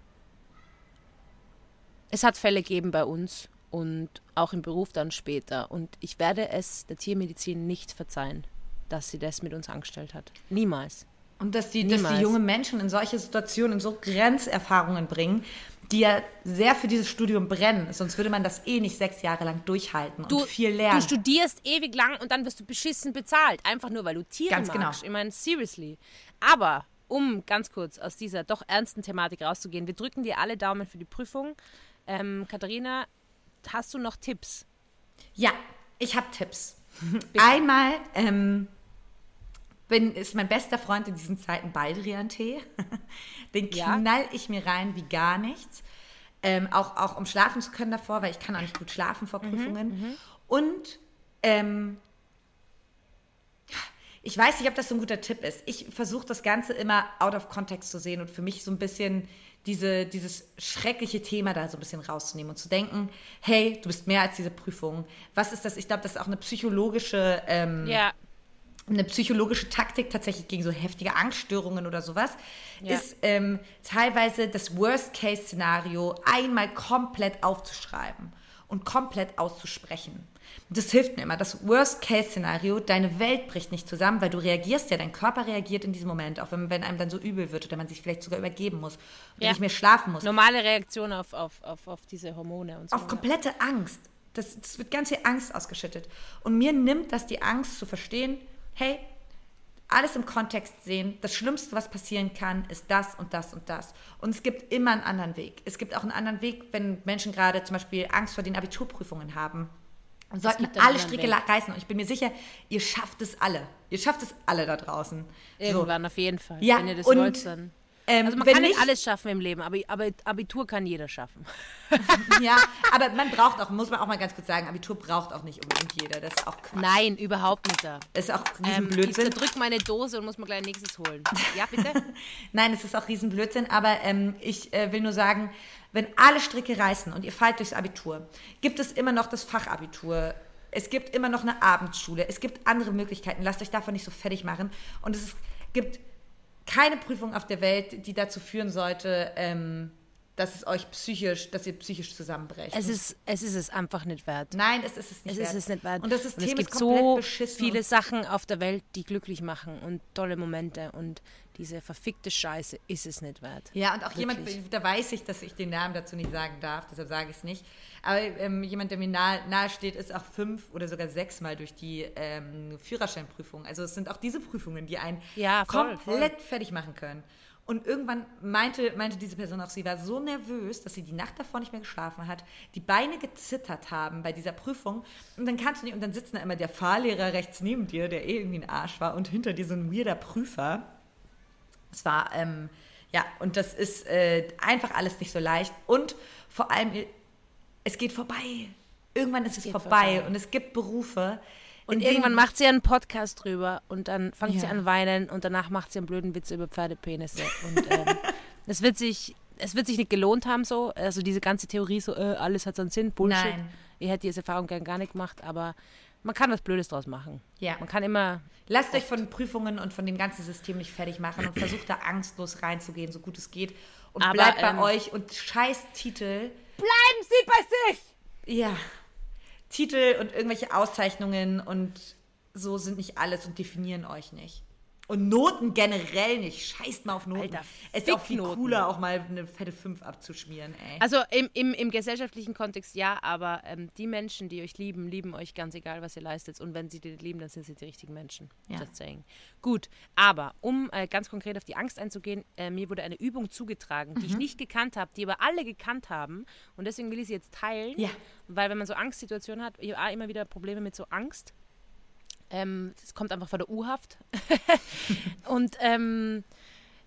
es hat Fälle gegeben bei uns und auch im Beruf dann später. Und ich werde es der Tiermedizin nicht verzeihen, dass sie das mit uns angestellt hat. Niemals. Und dass die, dass die Niemals. junge Menschen in solche Situationen, in so Grenzerfahrungen bringen, die ja sehr für dieses Studium brennen. Sonst würde man das eh nicht sechs Jahre lang durchhalten und viel lernen. Du studierst ewig lang und dann wirst du beschissen bezahlt. Einfach nur, weil du Tiere Ganz magst. genau. Ich meine, seriously. Aber, um ganz kurz aus dieser doch ernsten Thematik rauszugehen, wir drücken dir alle Daumen für die Prüfung. Ähm, Katharina, hast du noch Tipps? Ja, ich habe Tipps. Einmal ähm, bin, ist mein bester Freund in diesen Zeiten Baldrian-Tee. Den Ja. knall ich mir rein wie gar nichts. Ähm, auch, auch um schlafen zu können davor, weil ich kann auch nicht gut schlafen vor Prüfungen. Und ähm, ich weiß nicht, ob das so ein guter Tipp ist. Ich versuche das Ganze immer out of context zu sehen und für mich so ein bisschen diese, dieses schreckliche Thema da so ein bisschen rauszunehmen und zu denken, hey, du bist mehr als diese Prüfung. Was ist das? Ich glaube, das ist auch eine psychologische, ähm, Ja. Eine psychologische Taktik tatsächlich gegen so heftige Angststörungen oder sowas, Ja. ist ähm, teilweise das Worst-Case-Szenario einmal komplett aufzuschreiben und komplett auszusprechen. Das hilft mir immer. Das Worst-Case-Szenario, deine Welt bricht nicht zusammen, weil du reagierst ja, dein Körper reagiert in diesem Moment, auch wenn, wenn einem dann so übel wird oder man sich vielleicht sogar übergeben muss oder Ja. nicht mehr schlafen muss. Normale Reaktion auf, auf, auf, auf diese Hormone und so. Auf komplette Angst. Das, das wird ganz viel Angst ausgeschüttet. Und mir nimmt das die Angst zu verstehen, hey, alles im Kontext sehen. Das Schlimmste, was passieren kann, ist das und das und das. Und es gibt immer einen anderen Weg. Es gibt auch einen anderen Weg, wenn Menschen gerade zum Beispiel Angst vor den Abiturprüfungen haben. Und sollten alle Stricke Weg. reißen. Und ich bin mir sicher, ihr schafft es alle. Ihr schafft es alle da draußen. Irgendwann auf jeden Fall. Ja, Wenn ihr das und, wollt, dann. Ähm, Also man wenn kann nicht alles schaffen im Leben, aber, Abitur kann jeder schaffen. Ja, aber man braucht auch, muss man auch mal ganz kurz sagen, Abitur braucht auch nicht unbedingt jeder. Das ist auch Quatsch. Nein, überhaupt nicht da. Das ist auch Ähm, ich Riesenblödsinn. zerdrück meine Dose und muss mir gleich nächstes holen. Ja, bitte? Nein, es ist auch Riesenblödsinn, aber ähm, ich äh, will nur sagen, wenn alle Stricke reißen und ihr fallt durchs Abitur, gibt es immer noch das Fachabitur. Es gibt immer noch eine Abendschule. Es gibt andere Möglichkeiten. Lasst euch davon nicht so fertig machen. Und es ist, gibt keine Prüfung auf der Welt, die dazu führen sollte, ähm, dass es euch psychisch, dass ihr psychisch zusammenbrecht. Es ist, es ist es einfach nicht wert. Nein, es ist es nicht Es wert. ist es nicht wert. Und das System es gibt ist komplett so beschissen. viele und- Sachen auf der Welt, die glücklich machen und tolle Momente. Und diese verfickte Scheiße ist es nicht wert. Ja, und auch jemand, Wirklich. da weiß ich, dass ich den Namen dazu nicht sagen darf, deshalb sage ich es nicht. Aber ähm, jemand, der mir nahe, nahe steht, ist auch fünf oder sogar sechsmal durch die ähm, Führerscheinprüfung. Also es sind auch diese Prüfungen, die einen Ja, voll, komplett fertig machen können. Und irgendwann meinte, meinte diese Person auch, sie war so nervös, dass sie die Nacht davor nicht mehr geschlafen hat, die Beine gezittert haben bei dieser Prüfung. Und dann kannst du nicht, und dann sitzt da immer der Fahrlehrer rechts neben dir, der eh irgendwie ein Arsch war, und hinter dir so ein weirder Prüfer. Es war, ähm, ja, und das ist äh, einfach alles nicht so leicht. Und vor allem, es geht vorbei. Irgendwann ist es geht vorbei. vorbei. Und es gibt Berufe. Und in irgendwann macht sie einen Podcast drüber und dann fängt sie Ja. an weinen und danach macht sie einen blöden Witz über Pferdepenisse. Und ähm, es wird sich, es wird sich nicht gelohnt haben so. Also diese ganze Theorie so, äh, alles hat seinen Sinn, Bullshit. Nein. Ich hätte diese Erfahrung gern gar nicht gemacht, aber man kann was Blödes draus machen. Ja. Man kann immer, Lasst euch von Prüfungen und von dem ganzen System nicht fertig machen und versucht da angstlos reinzugehen, so gut es geht. Und Aber, bleibt bei ähm, euch und scheiß Titel. bleiben Sie bei sich! Ja. Titel und irgendwelche Auszeichnungen und so sind nicht alles und definieren euch nicht. Und Noten generell nicht. Scheißt mal auf Noten. Alter, es ist auch viel cooler, auch mal eine fette 5 abzuschmieren, ey. Also im, im, im gesellschaftlichen Kontext ja, aber ähm, die Menschen, die euch lieben, lieben euch ganz egal, was ihr leistet. Und wenn sie die lieben, dann sind sie die richtigen Menschen. Ja. Just saying. Gut, aber um äh, ganz konkret auf die Angst einzugehen, äh, mir wurde eine Übung zugetragen, die ich nicht gekannt habe, die aber alle gekannt haben. Und deswegen will ich sie jetzt teilen. Ja. Weil wenn man so Angstsituationen hat, ich habe immer wieder Probleme mit so Angst. Ähm, das kommt einfach von der U-Haft. und ähm,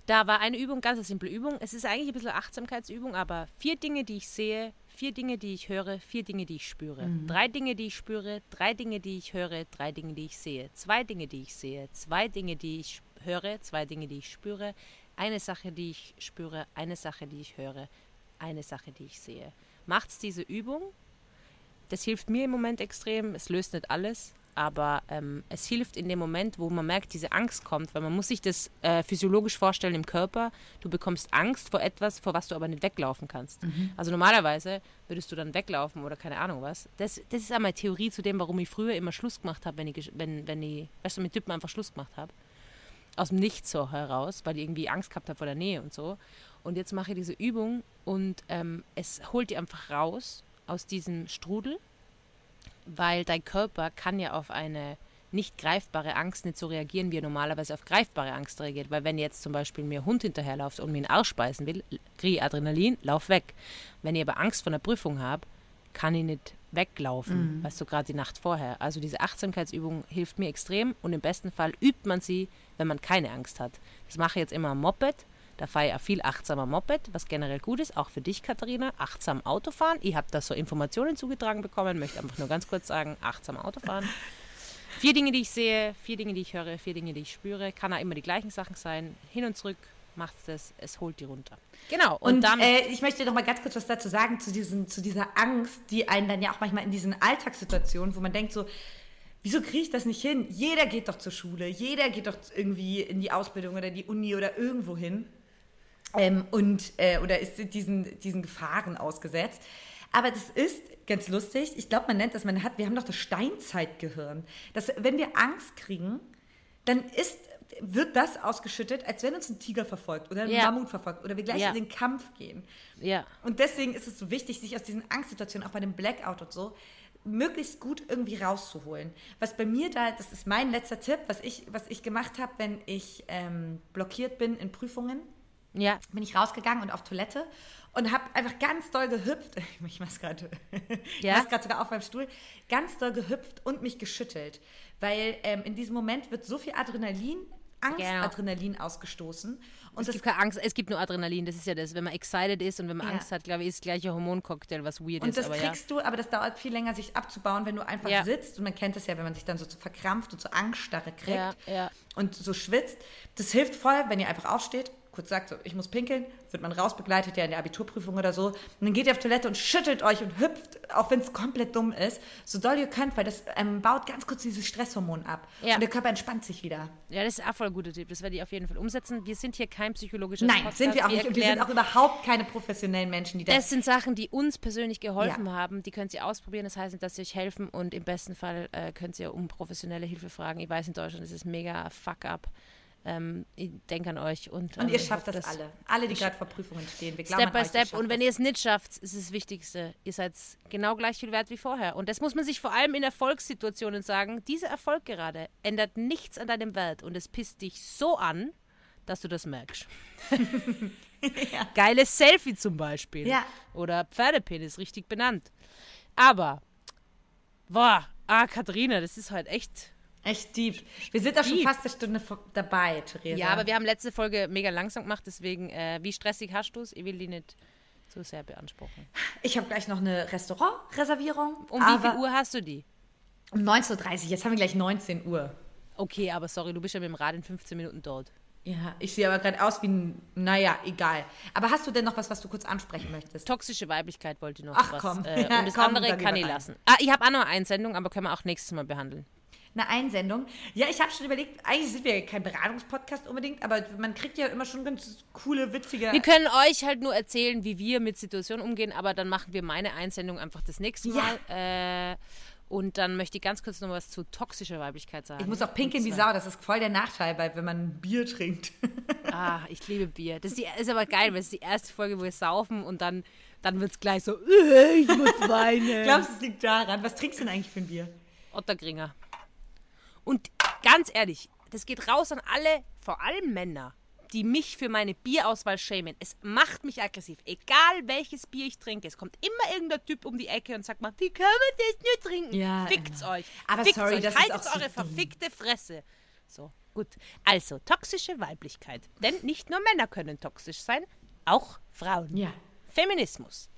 da war eine Übung, ganz eine simple Übung. Es ist eigentlich ein bisschen Achtsamkeitsübung, aber vier Dinge, die ich sehe, vier Dinge, die ich höre, vier Dinge, die ich spüre. Drei Dinge, die ich spüre, drei Dinge, die ich höre, drei Dinge, die ich sehe. Zwei Dinge, die ich sehe, zwei Dinge, die ich höre, zwei Dinge, die ich spüre. Eine Sache, die ich spüre, eine Sache, die ich höre, eine Sache, die ich sehe. Macht's diese Übung. Das hilft mir im Moment extrem. Es löst nicht alles, aber ähm, es hilft in dem Moment, wo man merkt, diese Angst kommt, weil man muss sich das äh, physiologisch vorstellen im Körper. Du bekommst Angst vor etwas, vor was du aber nicht weglaufen kannst. Also normalerweise würdest du dann weglaufen oder keine Ahnung was. Das, das ist einmal Theorie zu dem, warum ich früher immer Schluss gemacht habe, wenn ich, wenn, wenn ich, weißt du, mit Typen einfach Schluss gemacht habe. Aus dem Nichts so heraus, weil ich irgendwie Angst gehabt habe vor der Nähe und so. Und jetzt mache ich diese Übung und ähm, es holt die einfach raus aus diesem Strudel weil dein Körper kann ja auf eine nicht greifbare Angst nicht so reagieren, wie er normalerweise auf greifbare Angst reagiert. Weil wenn jetzt zum Beispiel mir ein Hund hinterherläuft und mir einen Arsch beißen will, kriege ich Adrenalin, lauf weg. Wenn ich aber Angst vor einer Prüfung habe, kann ich nicht weglaufen, weißt du, gerade die Nacht vorher. Also diese Achtsamkeitsübung hilft mir extrem und im besten Fall übt man sie, wenn man keine Angst hat. Das mache ich jetzt immer am Moped. Da fahre ich auch viel achtsamer Moped, was generell gut ist, auch für dich, Katharina. Achtsam Autofahren. Ich habe da so Informationen zugetragen bekommen, möchte einfach nur ganz kurz sagen, achtsam Autofahren. Vier Dinge, die ich sehe, vier Dinge, die ich höre, vier Dinge, die ich spüre. Kann auch immer die gleichen Sachen sein. Hin und zurück macht es, es holt die runter. Genau. Und, Und, dann. äh, ich möchte noch mal ganz kurz was dazu sagen, zu, diesen, zu dieser Angst, die einen dann ja auch manchmal in diesen Alltagssituationen, wo man denkt so, wieso kriege ich das nicht hin? Jeder geht doch zur Schule, jeder geht doch irgendwie in die Ausbildung oder die Uni oder irgendwo hin. Ähm, und, äh, oder ist diesen, diesen Gefahren ausgesetzt. Aber das ist ganz lustig. Ich glaube, man nennt das, man hat, wir haben doch das Steinzeitgehirn. Dass, wenn wir Angst kriegen, dann ist, wird das ausgeschüttet, als wenn uns ein Tiger verfolgt oder ein Ja. Mammut verfolgt oder wir gleich Ja. in den Kampf gehen. ja. Und deswegen ist es so wichtig, sich aus diesen Angstsituationen, auch bei dem Blackout und so, möglichst gut irgendwie rauszuholen. Was bei mir da, das ist mein letzter Tipp, was ich, was ich gemacht habe, wenn ich ähm, blockiert bin in Prüfungen, Ja. bin ich rausgegangen und auf Toilette und habe einfach ganz doll gehüpft. Ich mach's gerade. Ich Ja? mach's gerade sogar auf meinem Stuhl. Ganz doll gehüpft und mich geschüttelt, weil ähm, in diesem Moment wird so viel Adrenalin, Angstadrenalin ausgestoßen und Es das gibt keine Angst, es gibt nur Adrenalin. Das ist ja das. Wenn man excited ist und wenn man Ja. Angst hat, glaube ich, ist gleich ein Hormoncocktail, was weird Und ist. das aber ja. kriegst du, aber das dauert viel länger, sich abzubauen, wenn du einfach Ja. sitzt. Und man kennt es ja, wenn man sich dann so zu verkrampft und so Angststarre kriegt und so schwitzt. Das hilft voll, wenn ihr einfach aufsteht, kurz sagt, so, ich muss pinkeln, wird man rausbegleitet, ja in der Abiturprüfung oder so. Und dann geht ihr auf Toilette und schüttelt euch und hüpft, auch wenn es komplett dumm ist, so doll ihr könnt, weil das ähm, baut ganz kurz dieses Stresshormon ab. Ja. Und der Körper entspannt sich wieder. Ja, das ist auch voll ein guter Tipp. Das werde ich auf jeden Fall umsetzen. Wir sind hier kein psychologisches Nein, Podcast. sind wir auch nicht. Und wir sind auch überhaupt keine professionellen Menschen, die das. Das sind Sachen, die uns persönlich geholfen Ja. haben. Die könnt ihr ausprobieren. Das heißt dass sie euch helfen. Und im besten Fall äh, könnt ihr um professionelle Hilfe fragen. Ich weiß, in Deutschland ist es mega fuck up. Ähm, ich denke an euch. Und, und ähm, ihr schafft das dass- alle. Alle, die gerade vor Prüfungen stehen. Wir Step by Step. Und wenn das. ihr es nicht schafft, ist das Wichtigste. Ihr seid genau gleich viel wert wie vorher. Und das muss man sich vor allem in Erfolgssituationen sagen. Dieser Erfolg gerade ändert nichts an deinem Wert. Und es pisst dich so an, dass du das merkst. Geiles Selfie zum Beispiel. Ja. Oder Pferdepenis, richtig benannt. Aber, boah, ah, Katharina, das ist halt echt. Echt deep. Wir sind auch schon Deep. fast eine Stunde dabei, Theresa. Ja, aber wir haben letzte Folge mega langsam gemacht, deswegen, äh, wie stressig hast du es? Ich will die nicht zu sehr beanspruchen. ich habe gleich noch eine Restaurantreservierung. Um wie viel Uhr hast du die? Um 19.30 Uhr. Jetzt haben wir gleich 19 Uhr. Okay, aber sorry, du bist ja mit dem Rad in 15 Minuten dort. Ja, ich sehe aber gerade aus wie ein. Naja, egal. Aber hast du denn noch was, was du kurz ansprechen möchtest? Toxische Weiblichkeit wollte ich noch Ach, was. komm. Äh, Ja, und das komm, andere kann ich rein. lassen. Ah, ich habe auch noch eine Einsendung, aber können wir auch nächstes Mal behandeln. Eine Einsendung. Ja, ich habe schon überlegt, eigentlich sind wir ja kein Beratungspodcast unbedingt, aber man kriegt ja immer schon ganz coole, witzige. Wir können euch halt nur erzählen, wie wir mit Situationen umgehen, aber dann machen wir meine Einsendung einfach das nächste Ja. Mal. Äh, und dann möchte ich ganz kurz noch was zu toxischer Weiblichkeit sagen. ich muss auch pinkeln wie Sau, das ist voll der Nachteil, weil wenn man Bier trinkt. Ah, ich liebe Bier. Das ist, die, ist aber geil, weil es ist die erste Folge, wo wir saufen und dann, dann wird es gleich so, ich muss weinen. Glaubst du, es liegt daran? Was trinkst du denn eigentlich für ein Bier? Ottergringer. Und ganz ehrlich, das geht raus an alle, vor allem Männer, die mich für meine Bierauswahl schämen. Es macht mich aggressiv. Egal welches Bier ich trinke, es kommt immer irgendein Typ um die Ecke und sagt mal, wie kann man das nur trinken? Ja, Fickt's euch. Aber Fickt's sorry, euch. das ist Haltet auch so eure dumm. verfickte Fresse. So, gut. Also, toxische Weiblichkeit. Denn nicht nur Männer können toxisch sein, auch Frauen. Ja. Feminismus.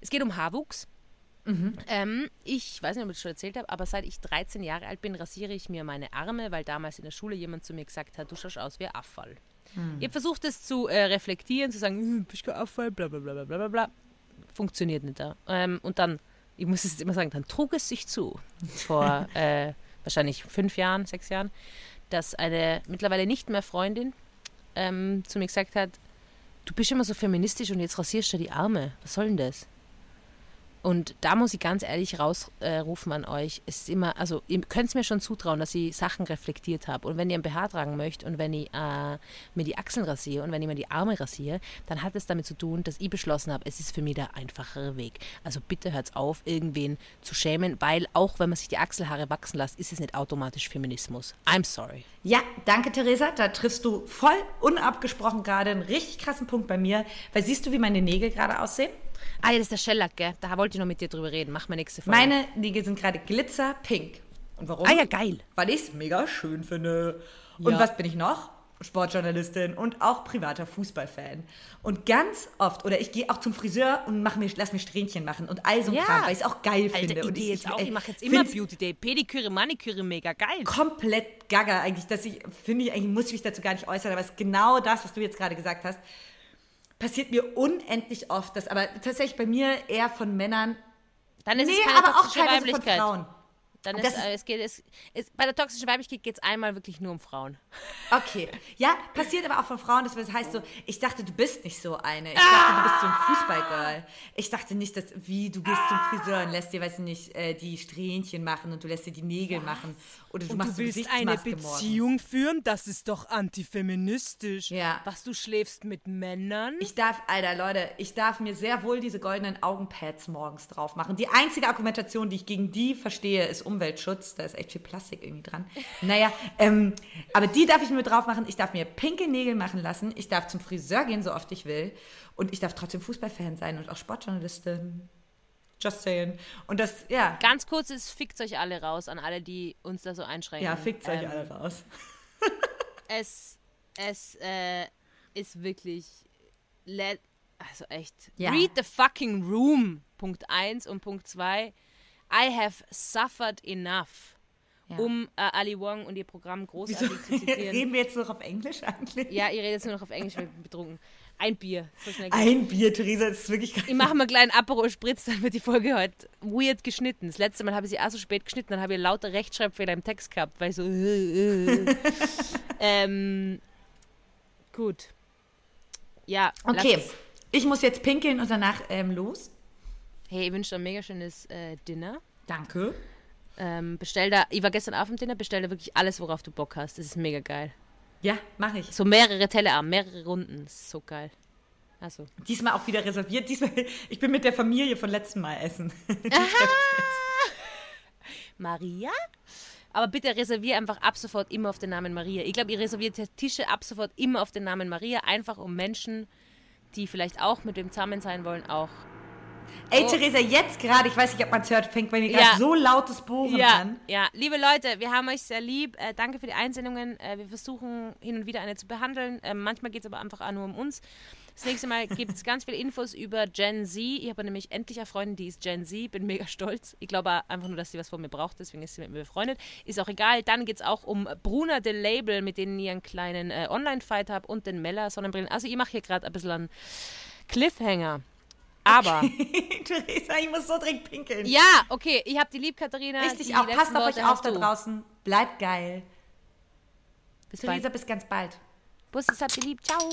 Es geht um Haarwuchs. Ähm, ich weiß nicht, ob ich das schon erzählt habe, aber seit ich 13 Jahre alt bin, rasiere ich mir meine Arme, weil damals in der Schule jemand zu mir gesagt hat, du schaust aus wie Abfall. Ich habe versucht, das zu äh, reflektieren, zu sagen, hm, bist du kein Abfall, bla bla bla bla bla bla bla. Funktioniert nicht da. Ähm, und dann, ich muss es jetzt immer sagen, dann trug es sich zu, vor äh, wahrscheinlich fünf Jahren, sechs Jahren, dass eine mittlerweile nicht mehr Freundin ähm, zu mir gesagt hat, du bist immer so feministisch und jetzt rasierst du die Arme. Was soll denn das? Und da muss ich ganz ehrlich rausrufen äh, an euch. Ist immer, also ihr könnt es mir schon zutrauen, dass ich Sachen reflektiert habe. Und wenn ihr ein BH tragen möchtet und wenn ich äh, mir die Achseln rasiere und wenn ich mir die Arme rasiere, dann hat es damit zu tun, dass ich beschlossen habe, es ist für mich der einfachere Weg. Also bitte hört auf, irgendwen zu schämen, weil auch wenn man sich die Achselhaare wachsen lässt, ist es nicht automatisch Feminismus. I'm sorry. Ja, danke Theresa. Da triffst du voll unabgesprochen gerade einen richtig krassen Punkt bei mir. Weil siehst du, wie meine Nägel gerade aussehen? Ah, ja, das ist der Shellac, gell? Da wollte ich noch mit dir drüber reden. Mach mal nächste Folge. Meine Nägel sind gerade glitzerpink. Und warum? Ah ja, geil. Weil ich es mega schön finde. Und Ja. was bin ich noch? Sportjournalistin und auch privater Fußballfan. Und ganz oft, oder ich gehe auch zum Friseur und mach mir, lass mir Strähnchen machen und all so ein Ja. Kram, weil ich es auch geil Alter, finde. ich und gehe jetzt auch, ey, ich mache jetzt immer Beauty Day. Pediküre, Maniküre, mega geil. komplett gaga eigentlich, dass ich, finde ich, eigentlich muss ich mich dazu gar nicht äußern, aber es ist genau das, was du jetzt gerade gesagt hast, passiert mir unendlich oft, das aber tatsächlich bei mir eher von Männern, Dann ist nee, es keine aber auch teilweise von. Frauen. Dann Und ist, das es geht, es, es, bei der toxischen Weiblichkeit geht es einmal wirklich nur um Frauen. Okay. Ja, passiert aber auch von Frauen. Das heißt so, ich dachte, du bist nicht so eine. Ich dachte, du bist so ein Fußballgirl. Ich dachte nicht, dass, wie, du gehst zum Friseur und lässt dir, weiß ich nicht, äh, die Strähnchen machen und du lässt dir die Nägel machen. Oder du machst so Gesichtsmaske morgens. führen, das ist doch antifeministisch. Ja. Was, du schläfst mit Männern? Ich darf, Alter, Leute, ich darf mir sehr wohl diese goldenen Augenpads morgens drauf machen. Die einzige Argumentation, die ich gegen die verstehe, ist Umweltschutz. Da ist echt viel Plastik irgendwie dran. Naja, ähm, aber die darf ich mir drauf machen. Ich darf mir pinke Nägel machen lassen. Ich darf zum Friseur gehen, so oft ich will. Und ich darf trotzdem Fußballfan sein und auch Sportjournalistin. Just saying. Und das, ja, Ganz kurz, es fickt euch alle raus, an alle, die uns da so einschränken. ja, fickt euch Ähm, alle raus. Es, es äh, ist wirklich, also echt, Ja. read the fucking room, Punkt 1 und Punkt 2. I have suffered enough, Ja. um äh, Ali Wong und ihr Programm Wieso großartig zu zitieren. reden wir jetzt noch auf Englisch eigentlich? Ja, ihr redet jetzt nur noch auf Englisch, weil ich bin betrunken. Ein Bier, so. Ein Bier, Theresa, das ist wirklich Ich mache mal einen kleinen Aperol Spritz, dann wird die Folge heute weird geschnitten. Das letzte Mal habe ich sie auch so spät geschnitten, dann habe ich lauter Rechtschreibfehler im Text gehabt, weil ich so. Äh, äh. ähm, gut. Ja, Okay, ich muss jetzt pinkeln und danach ähm, los. Hey, ich wünsche dir ein mega schönes äh, Dinner. Danke. Ähm, bestell da, ich war gestern Abend im Dinner, bestell da wirklich alles, worauf du Bock hast. Das ist mega geil. Ja, mache ich. So mehrere Tellerarme, mehrere Runden. Das ist so geil. Also. Diesmal auch wieder reserviert. Diesmal, ich bin mit der Familie von letztem Mal essen. Maria? Aber bitte reservier einfach ab sofort immer auf den Namen Maria. Ich glaube, ihr reserviert Tische ab sofort immer auf den Namen Maria, einfach um Menschen, die vielleicht auch mit dem zusammen sein wollen, auch. Ey, Oh. Theresa, jetzt gerade, ich weiß nicht, ob man es hört, fängt bei mir gerade Ja. so lautes Bohren Ja, an. ja, liebe Leute, wir haben euch sehr lieb. Äh, danke für die Einsendungen. Äh, wir versuchen hin und wieder eine zu behandeln. Ähm, manchmal geht es aber einfach auch nur um uns. Das nächste Mal gibt es ganz viele Infos über Gen Z. Ich habe nämlich endlich eine Freundin, die ist Gen Z. Bin mega stolz. Ich glaube einfach nur, dass sie was von mir braucht, deswegen ist sie mit mir befreundet. Ist auch egal. Dann geht es auch um Bruna de Label, mit denen ich einen kleinen äh, Online-Fight habe und den Mella Sonnenbrillen. Also ich mache hier gerade ein bisschen einen Cliffhanger. Aber, Theresa, ich muss so dringend pinkeln. ja, okay, ich habe die lieb, Katharina. Richtig auch. Passt auf Worte euch auf da draußen. Bleibt geil. Bis Theresa, bald. bis ganz bald. Bussi, habt ihr lieb. Ciao.